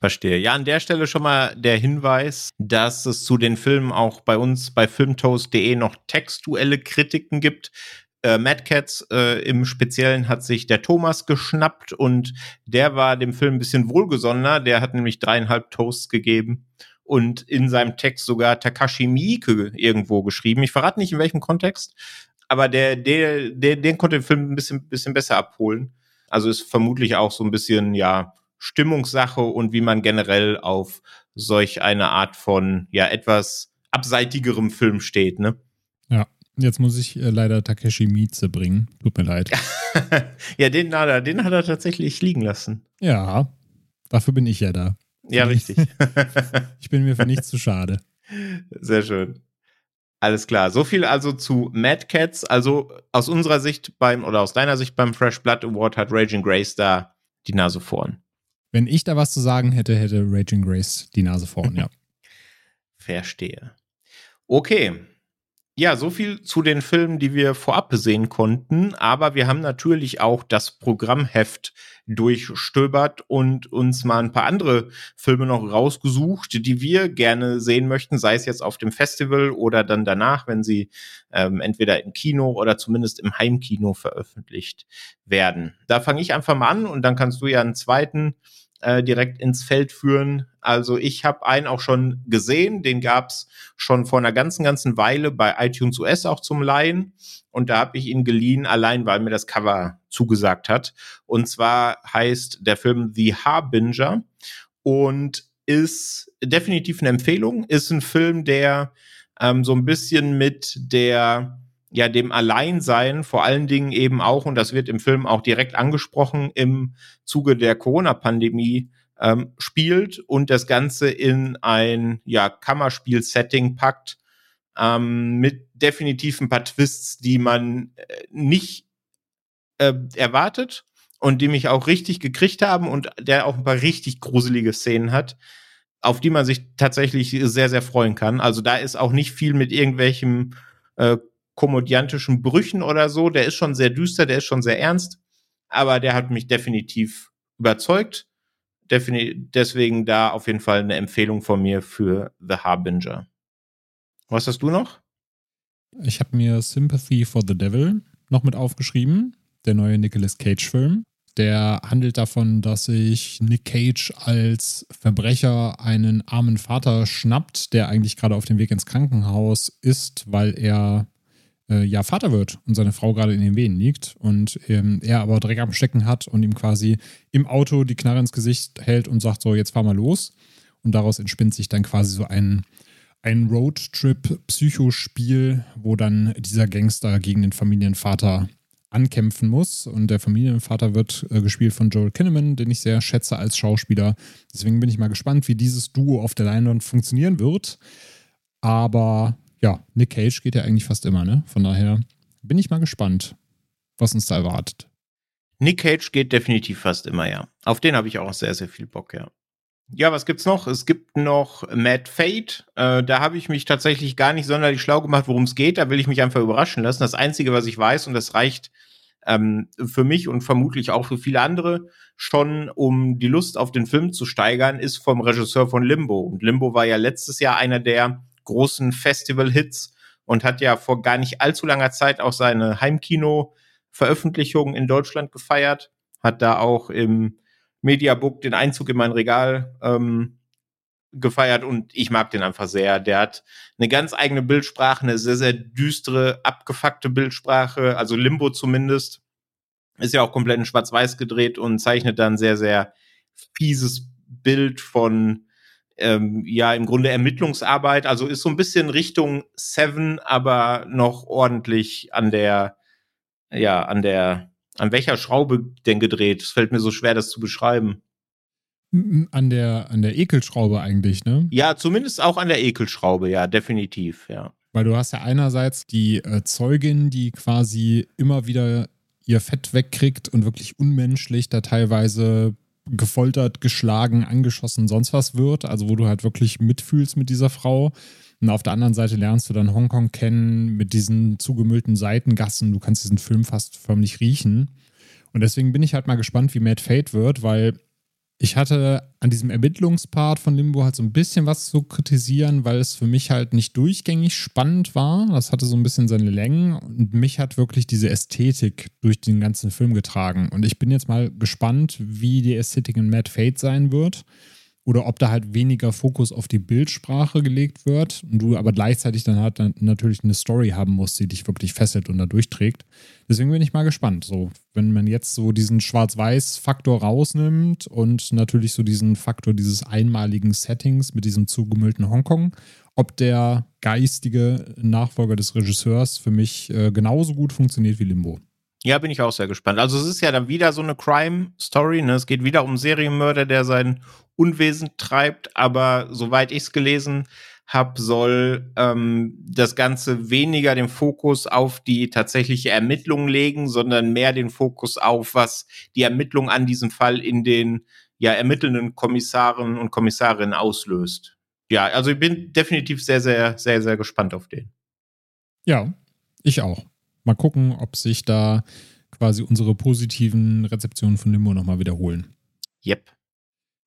Verstehe. Ja, an der Stelle schon mal der Hinweis, dass es zu den Filmen auch bei uns bei filmtoast.de noch textuelle Kritiken gibt. Äh, Mad Cats äh, im Speziellen hat sich der Thomas geschnappt und der war dem Film ein bisschen wohlgesonnener. Der hat nämlich dreieinhalb Toasts gegeben und in seinem Text sogar Takashi Miike irgendwo geschrieben. Ich verrate nicht in welchem Kontext, aber der, der, der, den konnte den Film ein bisschen, bisschen besser abholen. Also ist vermutlich auch so ein bisschen, ja, Stimmungssache und wie man generell auf solch eine Art von ja etwas abseitigerem Film steht, ne? Ja, jetzt muss ich äh, leider Takeshi Mieze bringen. Tut mir leid. ja, den, er, den hat er tatsächlich liegen lassen. Ja, dafür bin ich ja da. Ja, richtig. ich bin mir für nichts zu schade. Sehr schön. Alles klar. So viel also zu Mad Cats. Also aus unserer Sicht beim oder aus deiner Sicht beim Fresh Blood Award hat Raging Grace da die Nase vorn. Wenn ich da was zu sagen hätte, hätte Raging Grace die Nase vorn, ja. Verstehe. Okay. Ja, so viel zu den Filmen, die wir vorab sehen konnten. Aber wir haben natürlich auch das Programmheft durchstöbert und uns mal ein paar andere Filme noch rausgesucht, die wir gerne sehen möchten, sei es jetzt auf dem Festival oder dann danach, wenn sie ähm, entweder im Kino oder zumindest im Heimkino veröffentlicht werden. Da fange ich einfach mal an und dann kannst du ja einen zweiten äh, direkt ins Feld führen. Also ich habe einen auch schon gesehen, den gab's schon vor einer ganzen, ganzen Weile bei iTunes US auch zum Leihen. Und da habe ich ihn geliehen, allein weil mir das Cover zugesagt hat. Und zwar heißt der Film The Harbinger und ist definitiv eine Empfehlung. Ist ein Film, der ähm, so ein bisschen mit der ja dem Alleinsein vor allen Dingen eben auch, und das wird im Film auch direkt angesprochen, im Zuge der Corona-Pandemie ähm, spielt und das Ganze in ein ja, Kammerspiel-Setting packt, ähm, mit definitiv ein paar Twists, die man äh, nicht äh, erwartet und die mich auch richtig gekriegt haben und der auch ein paar richtig gruselige Szenen hat, auf die man sich tatsächlich sehr, sehr freuen kann. Also da ist auch nicht viel mit irgendwelchem äh, komödiantischen Brüchen oder so. Der ist schon sehr düster, der ist schon sehr ernst, aber der hat mich definitiv überzeugt. Defini deswegen da auf jeden Fall eine Empfehlung von mir für The Harbinger. Was hast du noch? Ich habe mir Sympathy for the Devil noch mit aufgeschrieben, der neue Nicolas Cage-Film. Der handelt davon, dass sich Nick Cage als Verbrecher einen armen Vater schnappt, der eigentlich gerade auf dem Weg ins Krankenhaus ist, weil er äh, ja Vater wird und seine Frau gerade in den Wehen liegt und ähm, er aber Dreck am Stecken hat und ihm quasi im Auto die Knarre ins Gesicht hält und sagt so, jetzt fahr mal los. Und daraus entspinnt sich dann quasi so ein, ein Roadtrip-Psychospiel, wo dann dieser Gangster gegen den Familienvater ankämpfen muss. Und der Familienvater wird äh, gespielt von Joel Kinnaman, den ich sehr schätze als Schauspieler. Deswegen bin ich mal gespannt, wie dieses Duo auf der Leinwand funktionieren wird. Aber ja, Nick Cage geht ja eigentlich fast immer, ne? Von daher bin ich mal gespannt, was uns da erwartet. Nick Cage geht definitiv fast immer, ja. Auf den habe ich auch sehr, sehr viel Bock, ja. Ja, was gibt's noch? Es gibt noch Mad Fate. Äh, da habe ich mich tatsächlich gar nicht sonderlich schlau gemacht, worum es geht. Da will ich mich einfach überraschen lassen. Das Einzige, was ich weiß, und das reicht ähm, für mich und vermutlich auch für viele andere schon, um die Lust auf den Film zu steigern, ist vom Regisseur von Limbo. Und Limbo war ja letztes Jahr einer der großen Festival-Hits und hat ja vor gar nicht allzu langer Zeit auch seine Heimkino-Veröffentlichung in Deutschland gefeiert, hat da auch im Mediabook den Einzug in mein Regal ähm, gefeiert und ich mag den einfach sehr. Der hat eine ganz eigene Bildsprache, eine sehr, sehr düstere, abgefuckte Bildsprache, also Limbo zumindest. Ist ja auch komplett in Schwarz-Weiß gedreht und zeichnet dann sehr, sehr fieses Bild von ähm, ja im Grunde Ermittlungsarbeit, also ist so ein bisschen Richtung Seven, aber noch ordentlich an der, ja, an der, an welcher Schraube denn gedreht? Es fällt mir so schwer, das zu beschreiben. An der, an der Ekelschraube eigentlich, ne? Ja, zumindest auch an der Ekelschraube, ja, definitiv, ja. Weil du hast ja einerseits die äh, Zeugin, die quasi immer wieder ihr Fett wegkriegt und wirklich unmenschlich da teilweise gefoltert, geschlagen, angeschossen, sonst was wird. Also wo du halt wirklich mitfühlst mit dieser Frau. Und auf der anderen Seite lernst du dann Hongkong kennen mit diesen zugemüllten Seitengassen. Du kannst diesen Film fast förmlich riechen. Und deswegen bin ich halt mal gespannt, wie Mad Fate wird, weil ich hatte an diesem Ermittlungspart von Limbo halt so ein bisschen was zu kritisieren, weil es für mich halt nicht durchgängig spannend war. Das hatte so ein bisschen seine Längen und mich hat wirklich diese Ästhetik durch den ganzen Film getragen. Und ich bin jetzt mal gespannt, wie die Ästhetik in Mad Fate sein wird oder ob da halt weniger Fokus auf die Bildsprache gelegt wird und du aber gleichzeitig dann halt dann natürlich eine Story haben musst, die dich wirklich fesselt und da durchträgt. Deswegen bin ich mal gespannt. So, wenn man jetzt so diesen Schwarz-Weiß-Faktor rausnimmt und natürlich so diesen Faktor dieses einmaligen Settings mit diesem zugemüllten Hongkong, ob der geistige Nachfolger des Regisseurs für mich äh, genauso gut funktioniert wie Limbo. Ja, bin ich auch sehr gespannt. Also es ist ja dann wieder so eine Crime-Story. Ne? Es geht wieder um Serienmörder, der sein Unwesen treibt. Aber soweit ich es gelesen habe, soll ähm, das Ganze weniger den Fokus auf die tatsächliche Ermittlung legen, sondern mehr den Fokus auf, was die Ermittlung an diesem Fall in den ja ermittelnden Kommissaren und Kommissarinnen auslöst. Ja, also ich bin definitiv sehr, sehr, sehr, sehr gespannt auf den. Ja, ich auch mal gucken, ob sich da quasi unsere positiven Rezeptionen von Limbo nochmal wiederholen. Yep.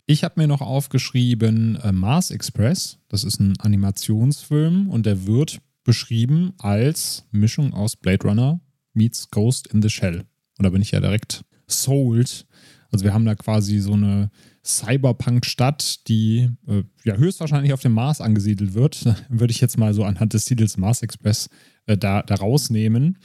Ich habe mir noch aufgeschrieben äh, Mars Express. Das ist ein Animationsfilm und der wird beschrieben als Mischung aus Blade Runner meets Ghost in the Shell. Und da bin ich ja direkt sold. Also wir haben da quasi so eine Cyberpunk-Stadt, die äh, ja höchstwahrscheinlich auf dem Mars angesiedelt wird. Würde ich jetzt mal so anhand des Titels Mars Express äh, da, da rausnehmen.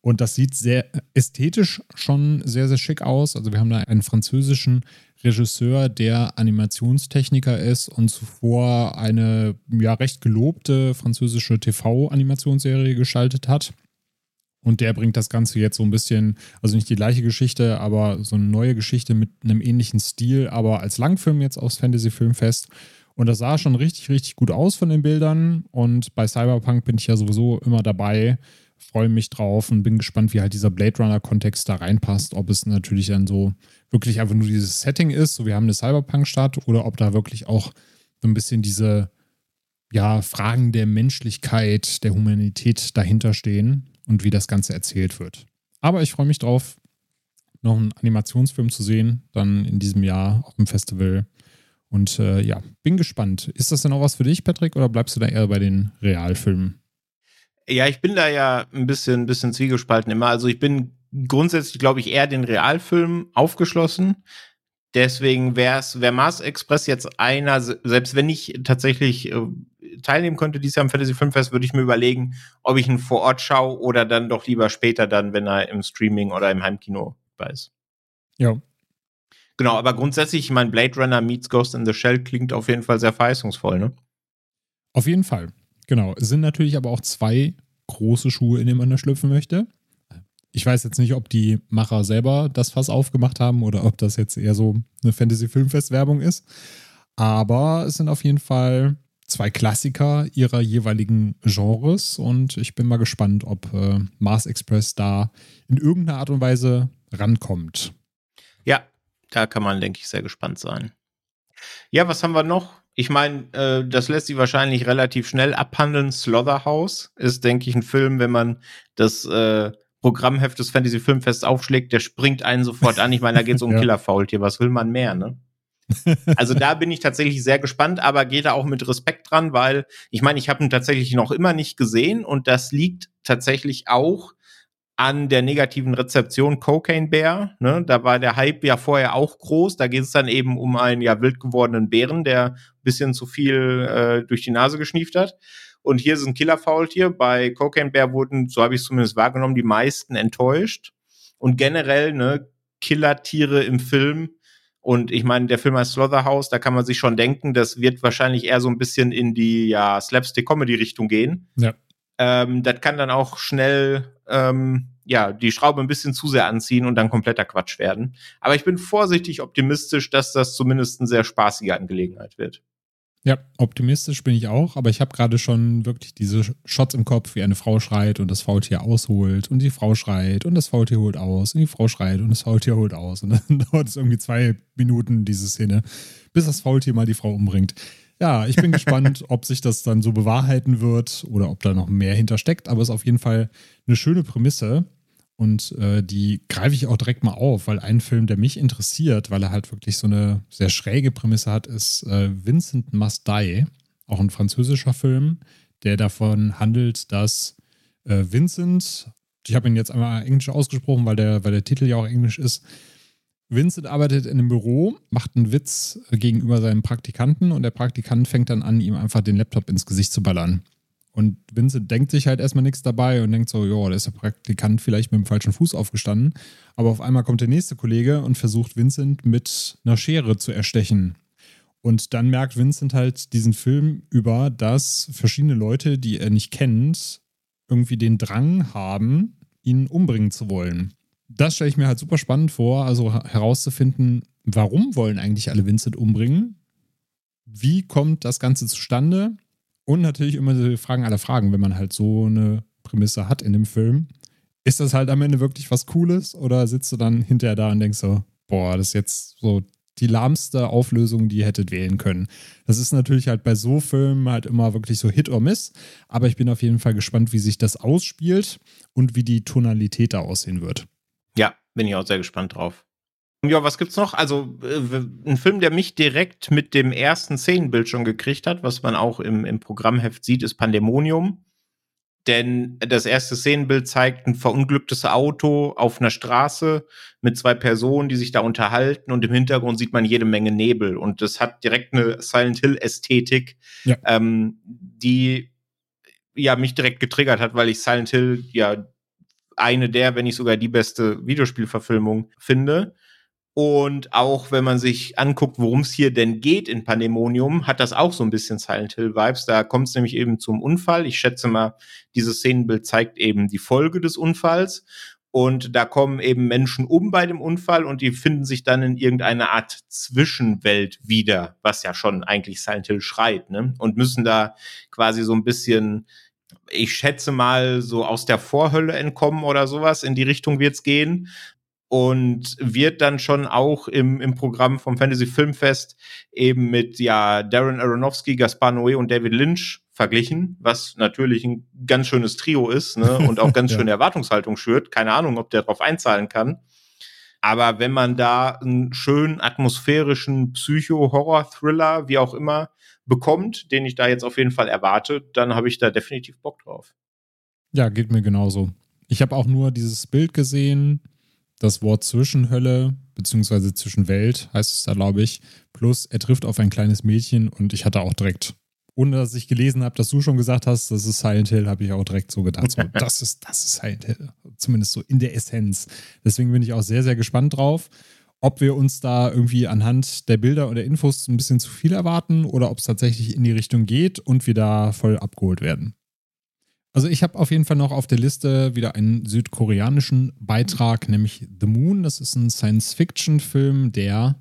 Und das sieht sehr ästhetisch schon sehr, sehr schick aus. Also wir haben da einen französischen Regisseur, der Animationstechniker ist und zuvor eine ja recht gelobte französische TV-Animationsserie gestaltet hat. Und der bringt das Ganze jetzt so ein bisschen, also nicht die gleiche Geschichte, aber so eine neue Geschichte mit einem ähnlichen Stil, aber als Langfilm jetzt aufs Fantasy-Filmfest. Und das sah schon richtig, richtig gut aus von den Bildern. Und bei Cyberpunk bin ich ja sowieso immer dabei, freue mich drauf und bin gespannt, wie halt dieser Blade Runner-Kontext da reinpasst. Ob es natürlich dann so wirklich einfach nur dieses Setting ist, so wir haben eine Cyberpunk-Stadt, oder ob da wirklich auch so ein bisschen diese ja, Fragen der Menschlichkeit, der Humanität dahinter stehen und wie das Ganze erzählt wird. Aber ich freue mich drauf, noch einen Animationsfilm zu sehen, dann in diesem Jahr auf dem Festival. Und äh, ja, bin gespannt. Ist das denn auch was für dich, Patrick, oder bleibst du da eher bei den Realfilmen? Ja, ich bin da ja ein bisschen, bisschen zwiegespalten immer. Also ich bin grundsätzlich, glaube ich, eher den Realfilm aufgeschlossen. Deswegen wäre es, wäre Mars Express jetzt einer, selbst wenn ich tatsächlich äh, teilnehmen könnte dieses Jahr am Fantasy Filmfest, würde ich mir überlegen, ob ich ihn vor Ort schaue oder dann doch lieber später dann, wenn er im Streaming oder im Heimkino ist. Ja, Genau, aber grundsätzlich, ich meine, Blade Runner meets Ghost in the Shell klingt auf jeden Fall sehr verheißungsvoll, ne? Auf jeden Fall. Genau. Es sind natürlich aber auch zwei große Schuhe, in denen man da schlüpfen möchte. Ich weiß jetzt nicht, ob die Macher selber das Fass aufgemacht haben oder ob das jetzt eher so eine Fantasy-Filmfest-Werbung ist. Aber es sind auf jeden Fall zwei Klassiker ihrer jeweiligen Genres und ich bin mal gespannt, ob äh, Mars Express da in irgendeiner Art und Weise rankommt. Ja, da kann man, denke ich, sehr gespannt sein. Ja, was haben wir noch? Ich meine, äh, das lässt sich wahrscheinlich relativ schnell abhandeln. Slaughterhouse ist, denke ich, ein Film, wenn man das äh, Programmheft des Fantasy Filmfests aufschlägt, der springt einen sofort an. Ich meine, da geht es um ja. Killer-Faultier. Was will man mehr, ne? also da bin ich tatsächlich sehr gespannt, aber gehe da auch mit Respekt dran, weil ich meine, ich habe ihn tatsächlich noch immer nicht gesehen und das liegt tatsächlich auch an der negativen Rezeption Cocaine Bear. Ne? Da war der Hype ja vorher auch groß. Da geht es dann eben um einen ja wild gewordenen Bären, der ein bisschen zu viel äh, durch die Nase geschnieft hat. Und hier ist ein Killerfaultier. Bei Cocaine Bear wurden, so habe ich es zumindest wahrgenommen, die meisten enttäuscht. Und generell, ne, Killertiere im Film. Und ich meine, der Film heißt Slaughterhouse, da kann man sich schon denken, das wird wahrscheinlich eher so ein bisschen in die ja, Slapstick-Comedy-Richtung gehen. Ja. Ähm, das kann dann auch schnell ähm, ja die Schraube ein bisschen zu sehr anziehen und dann kompletter Quatsch werden. Aber ich bin vorsichtig optimistisch, dass das zumindest eine sehr spaßige Angelegenheit wird. Ja, optimistisch bin ich auch, aber ich habe gerade schon wirklich diese Shots im Kopf, wie eine Frau schreit und das Faultier ausholt und die Frau schreit und das Faultier holt aus und die Frau schreit und das Faultier holt aus und dann dauert es irgendwie zwei Minuten, diese Szene, bis das Faultier mal die Frau umbringt. Ja, ich bin gespannt, ob sich das dann so bewahrheiten wird oder ob da noch mehr hintersteckt. Aber es ist auf jeden Fall eine schöne Prämisse. Und äh, die greife ich auch direkt mal auf, weil ein Film, der mich interessiert, weil er halt wirklich so eine sehr schräge Prämisse hat, ist äh, Vincent Must Die. Auch ein französischer Film, der davon handelt, dass äh, Vincent, ich habe ihn jetzt einmal englisch ausgesprochen, weil der, weil der Titel ja auch englisch ist, Vincent arbeitet in einem Büro, macht einen Witz gegenüber seinem Praktikanten und der Praktikant fängt dann an, ihm einfach den Laptop ins Gesicht zu ballern. Und Vincent denkt sich halt erstmal nichts dabei und denkt so, ja, da ist der Praktikant vielleicht mit dem falschen Fuß aufgestanden. Aber auf einmal kommt der nächste Kollege und versucht Vincent mit einer Schere zu erstechen. Und dann merkt Vincent halt diesen Film über, dass verschiedene Leute, die er nicht kennt, irgendwie den Drang haben, ihn umbringen zu wollen das stelle ich mir halt super spannend vor, also herauszufinden, warum wollen eigentlich alle Vincent umbringen? Wie kommt das Ganze zustande? Und natürlich immer die Fragen aller Fragen, wenn man halt so eine Prämisse hat in dem Film. Ist das halt am Ende wirklich was Cooles oder sitzt du dann hinterher da und denkst so, boah, das ist jetzt so die lahmste Auflösung, die ihr hättet wählen können. Das ist natürlich halt bei so Filmen halt immer wirklich so Hit or Miss, aber ich bin auf jeden Fall gespannt, wie sich das ausspielt und wie die Tonalität da aussehen wird. Bin ich auch sehr gespannt drauf. Ja, was gibt's noch? Also, äh, ein Film, der mich direkt mit dem ersten Szenenbild schon gekriegt hat, was man auch im, im Programmheft sieht, ist Pandemonium. Denn das erste Szenenbild zeigt ein verunglücktes Auto auf einer Straße mit zwei Personen, die sich da unterhalten und im Hintergrund sieht man jede Menge Nebel. Und das hat direkt eine Silent Hill-Ästhetik, ja. ähm, die ja mich direkt getriggert hat, weil ich Silent Hill ja eine der, wenn nicht sogar die beste Videospielverfilmung finde. Und auch wenn man sich anguckt, worum es hier denn geht in Pandemonium, hat das auch so ein bisschen Silent Hill Vibes. Da kommt es nämlich eben zum Unfall. Ich schätze mal, dieses Szenenbild zeigt eben die Folge des Unfalls. Und da kommen eben Menschen um bei dem Unfall und die finden sich dann in irgendeiner Art Zwischenwelt wieder, was ja schon eigentlich Silent Hill schreit, ne? Und müssen da quasi so ein bisschen ich schätze mal, so aus der Vorhölle entkommen oder sowas. In die Richtung wird's gehen. Und wird dann schon auch im, im Programm vom Fantasy Filmfest eben mit ja Darren Aronofsky, Gaspar Noé und David Lynch verglichen, was natürlich ein ganz schönes Trio ist ne? und auch ganz ja. schöne Erwartungshaltung schürt. Keine Ahnung, ob der darauf einzahlen kann. Aber wenn man da einen schönen atmosphärischen Psycho-Horror-Thriller, wie auch immer, bekommt, den ich da jetzt auf jeden Fall erwarte, dann habe ich da definitiv Bock drauf. Ja, geht mir genauso. Ich habe auch nur dieses Bild gesehen, das Wort Zwischenhölle, beziehungsweise Zwischenwelt heißt es da, glaube ich. Plus, er trifft auf ein kleines Mädchen und ich hatte auch direkt, ohne dass ich gelesen habe, dass du schon gesagt hast, das ist Silent Hill, habe ich auch direkt so gedacht, so, das ist, das ist Silent Hill. Zumindest so in der Essenz. Deswegen bin ich auch sehr, sehr gespannt drauf ob wir uns da irgendwie anhand der Bilder oder Infos ein bisschen zu viel erwarten oder ob es tatsächlich in die Richtung geht und wir da voll abgeholt werden. Also ich habe auf jeden Fall noch auf der Liste wieder einen südkoreanischen Beitrag, nämlich The Moon. Das ist ein Science-Fiction-Film, der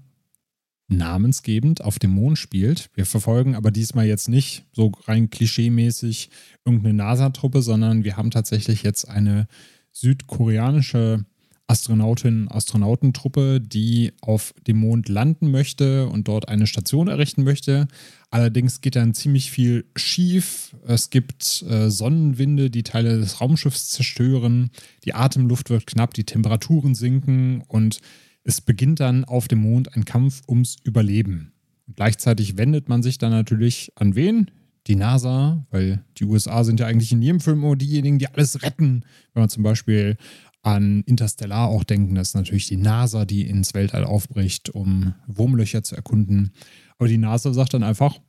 namensgebend auf dem Mond spielt. Wir verfolgen aber diesmal jetzt nicht so rein klischeemäßig irgendeine NASA-Truppe, sondern wir haben tatsächlich jetzt eine südkoreanische Astronautinnen Astronautentruppe, die auf dem Mond landen möchte und dort eine Station errichten möchte. Allerdings geht dann ziemlich viel schief. Es gibt äh, Sonnenwinde, die Teile des Raumschiffs zerstören. Die Atemluft wird knapp, die Temperaturen sinken und es beginnt dann auf dem Mond ein Kampf ums Überleben. Und gleichzeitig wendet man sich dann natürlich an wen? Die NASA, weil die USA sind ja eigentlich in jedem Film immer diejenigen, die alles retten. Wenn man zum Beispiel an Interstellar auch denken. Das ist natürlich die NASA, die ins Weltall aufbricht, um Wurmlöcher zu erkunden. Aber die NASA sagt dann einfach,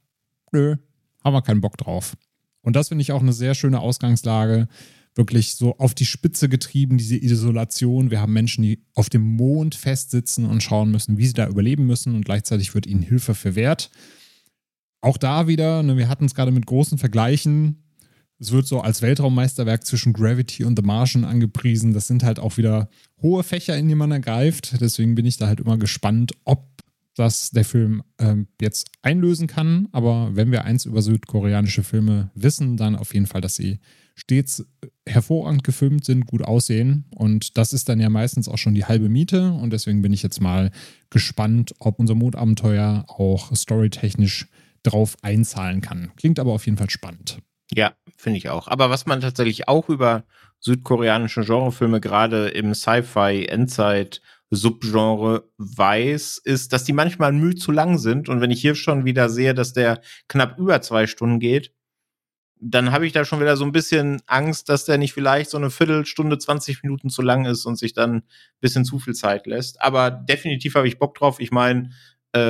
nö, haben wir keinen Bock drauf. Und das finde ich auch eine sehr schöne Ausgangslage. Wirklich so auf die Spitze getrieben, diese Isolation. Wir haben Menschen, die auf dem Mond festsitzen und schauen müssen, wie sie da überleben müssen. Und gleichzeitig wird ihnen Hilfe verwehrt. Auch da wieder, ne, wir hatten es gerade mit großen Vergleichen es wird so als Weltraummeisterwerk zwischen Gravity und The Martian angepriesen. Das sind halt auch wieder hohe Fächer, in die man ergreift. Deswegen bin ich da halt immer gespannt, ob das der Film ähm, jetzt einlösen kann. Aber wenn wir eins über südkoreanische Filme wissen, dann auf jeden Fall, dass sie stets hervorragend gefilmt sind, gut aussehen. Und das ist dann ja meistens auch schon die halbe Miete. Und deswegen bin ich jetzt mal gespannt, ob unser Mondabenteuer auch storytechnisch drauf einzahlen kann. Klingt aber auf jeden Fall spannend. Ja, finde ich auch. Aber was man tatsächlich auch über südkoreanische Genrefilme gerade im Sci-Fi, Endzeit, Subgenre weiß, ist, dass die manchmal müh zu lang sind. Und wenn ich hier schon wieder sehe, dass der knapp über zwei Stunden geht, dann habe ich da schon wieder so ein bisschen Angst, dass der nicht vielleicht so eine Viertelstunde, 20 Minuten zu lang ist und sich dann ein bisschen zu viel Zeit lässt. Aber definitiv habe ich Bock drauf. Ich meine, äh,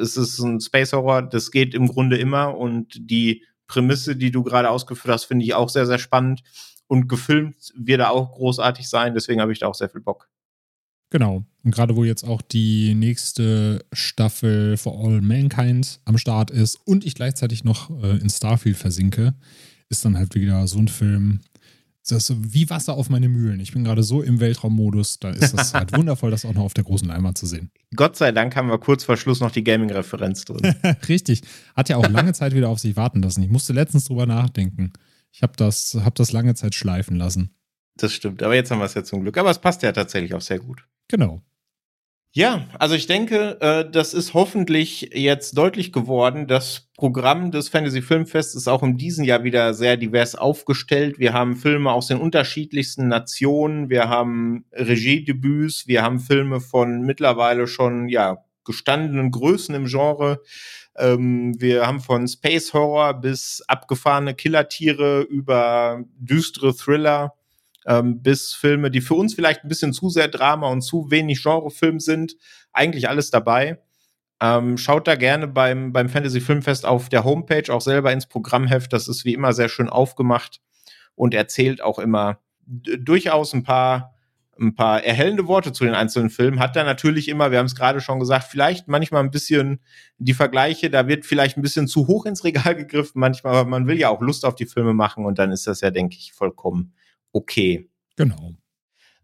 es ist ein Space Horror, das geht im Grunde immer und die Prämisse, die du gerade ausgeführt hast, finde ich auch sehr, sehr spannend. Und gefilmt wird er auch großartig sein, deswegen habe ich da auch sehr viel Bock. Genau. Und gerade wo jetzt auch die nächste Staffel For All Mankind am Start ist und ich gleichzeitig noch äh, in Starfield versinke, ist dann halt wieder so ein Film, das ist wie Wasser auf meine Mühlen. Ich bin gerade so im Weltraummodus, da ist das halt wundervoll, das auch noch auf der großen Leinwand zu sehen. Gott sei Dank haben wir kurz vor Schluss noch die Gaming-Referenz drin. Richtig. Hat ja auch lange Zeit wieder auf sich warten lassen. Ich musste letztens drüber nachdenken. Ich habe das, hab das lange Zeit schleifen lassen. Das stimmt, aber jetzt haben wir es ja zum Glück. Aber es passt ja tatsächlich auch sehr gut. Genau. Ja, also ich denke, äh, das ist hoffentlich jetzt deutlich geworden. Das Programm des Fantasy Filmfests ist auch in diesem Jahr wieder sehr divers aufgestellt. Wir haben Filme aus den unterschiedlichsten Nationen, wir haben Regiedebüts, wir haben Filme von mittlerweile schon ja gestandenen Größen im Genre. Ähm, wir haben von Space Horror bis abgefahrene Killertiere über düstere Thriller ähm, bis Filme, die für uns vielleicht ein bisschen zu sehr Drama und zu wenig Genrefilm sind. Eigentlich alles dabei. Ähm, schaut da gerne beim, beim Fantasy Filmfest auf der Homepage auch selber ins Programmheft. Das ist wie immer sehr schön aufgemacht und erzählt auch immer durchaus ein paar, ein paar erhellende Worte zu den einzelnen Filmen. Hat da natürlich immer, wir haben es gerade schon gesagt, vielleicht manchmal ein bisschen die Vergleiche, da wird vielleicht ein bisschen zu hoch ins Regal gegriffen manchmal, aber man will ja auch Lust auf die Filme machen und dann ist das ja, denke ich, vollkommen okay. Genau.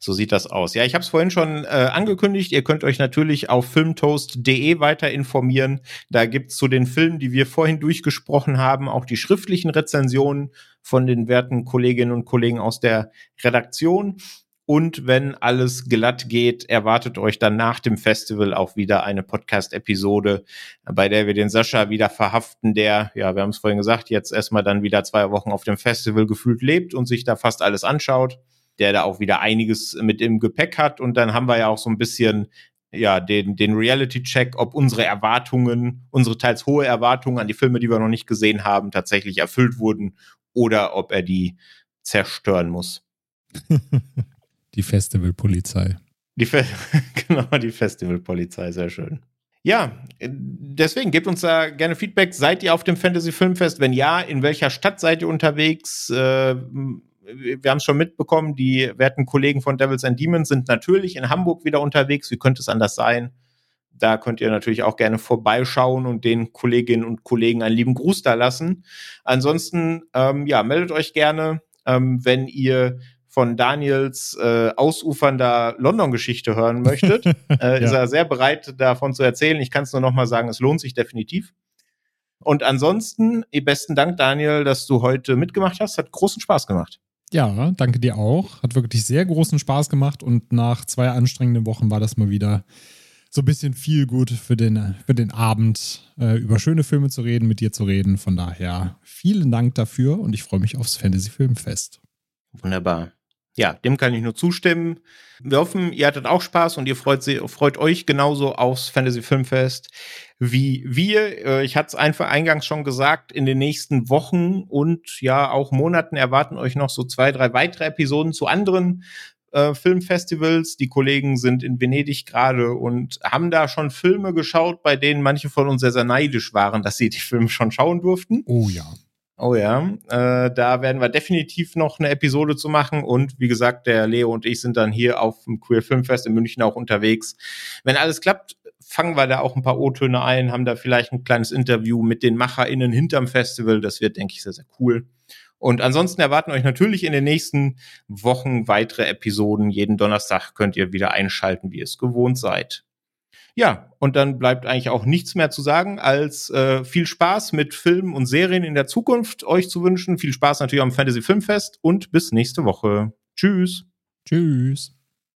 So sieht das aus. Ja, ich habe es vorhin schon äh, angekündigt. Ihr könnt euch natürlich auf filmtoast.de weiter informieren. Da gibt's zu den Filmen, die wir vorhin durchgesprochen haben, auch die schriftlichen Rezensionen von den werten Kolleginnen und Kollegen aus der Redaktion. Und wenn alles glatt geht, erwartet euch dann nach dem Festival auch wieder eine Podcast-Episode, bei der wir den Sascha wieder verhaften, der, ja, wir haben es vorhin gesagt, jetzt erstmal dann wieder zwei Wochen auf dem Festival gefühlt lebt und sich da fast alles anschaut der da auch wieder einiges mit im Gepäck hat. Und dann haben wir ja auch so ein bisschen ja, den, den Reality-Check, ob unsere Erwartungen, unsere teils hohe Erwartungen an die Filme, die wir noch nicht gesehen haben, tatsächlich erfüllt wurden oder ob er die zerstören muss. die Festivalpolizei. Die Fe genau, die Festivalpolizei, sehr schön. Ja, deswegen gebt uns da gerne Feedback. Seid ihr auf dem Fantasy Filmfest? Wenn ja, in welcher Stadt seid ihr unterwegs? Äh, wir haben es schon mitbekommen, die werten Kollegen von Devils and Demons sind natürlich in Hamburg wieder unterwegs. Wie könnte es anders sein? Da könnt ihr natürlich auch gerne vorbeischauen und den Kolleginnen und Kollegen einen lieben Gruß da lassen. Ansonsten, ähm, ja, meldet euch gerne, ähm, wenn ihr von Daniels äh, ausufernder London-Geschichte hören möchtet. äh, ja. Ist er sehr bereit, davon zu erzählen. Ich kann es nur noch mal sagen, es lohnt sich definitiv. Und ansonsten, besten Dank, Daniel, dass du heute mitgemacht hast. Hat großen Spaß gemacht. Ja, danke dir auch. Hat wirklich sehr großen Spaß gemacht und nach zwei anstrengenden Wochen war das mal wieder so ein bisschen viel gut für den, für den Abend, äh, über schöne Filme zu reden, mit dir zu reden. Von daher vielen Dank dafür und ich freue mich aufs Fantasy Filmfest. Wunderbar ja, dem kann ich nur zustimmen. Wir hoffen, ihr hattet auch Spaß und ihr freut, freut euch genauso aufs Fantasy Filmfest wie wir. Äh, ich hatte es einfach eingangs schon gesagt, in den nächsten Wochen und ja auch Monaten erwarten euch noch so zwei, drei weitere Episoden zu anderen äh, Filmfestivals. Die Kollegen sind in Venedig gerade und haben da schon Filme geschaut, bei denen manche von uns sehr, sehr neidisch waren, dass sie die Filme schon schauen durften. Oh ja. Oh ja, äh, da werden wir definitiv noch eine Episode zu machen und wie gesagt, der Leo und ich sind dann hier auf dem Queer Filmfest in München auch unterwegs. Wenn alles klappt, fangen wir da auch ein paar O-Töne ein, haben da vielleicht ein kleines Interview mit den MacherInnen hinterm Festival. Das wird, denke ich, sehr, sehr cool. Und ansonsten erwarten euch natürlich in den nächsten Wochen weitere Episoden. Jeden Donnerstag könnt ihr wieder einschalten, wie ihr es gewohnt seid. Ja, und dann bleibt eigentlich auch nichts mehr zu sagen, als äh, viel Spaß mit Filmen und Serien in der Zukunft euch zu wünschen. Viel Spaß natürlich am Fantasy Filmfest und bis nächste Woche. Tschüss. Tschüss.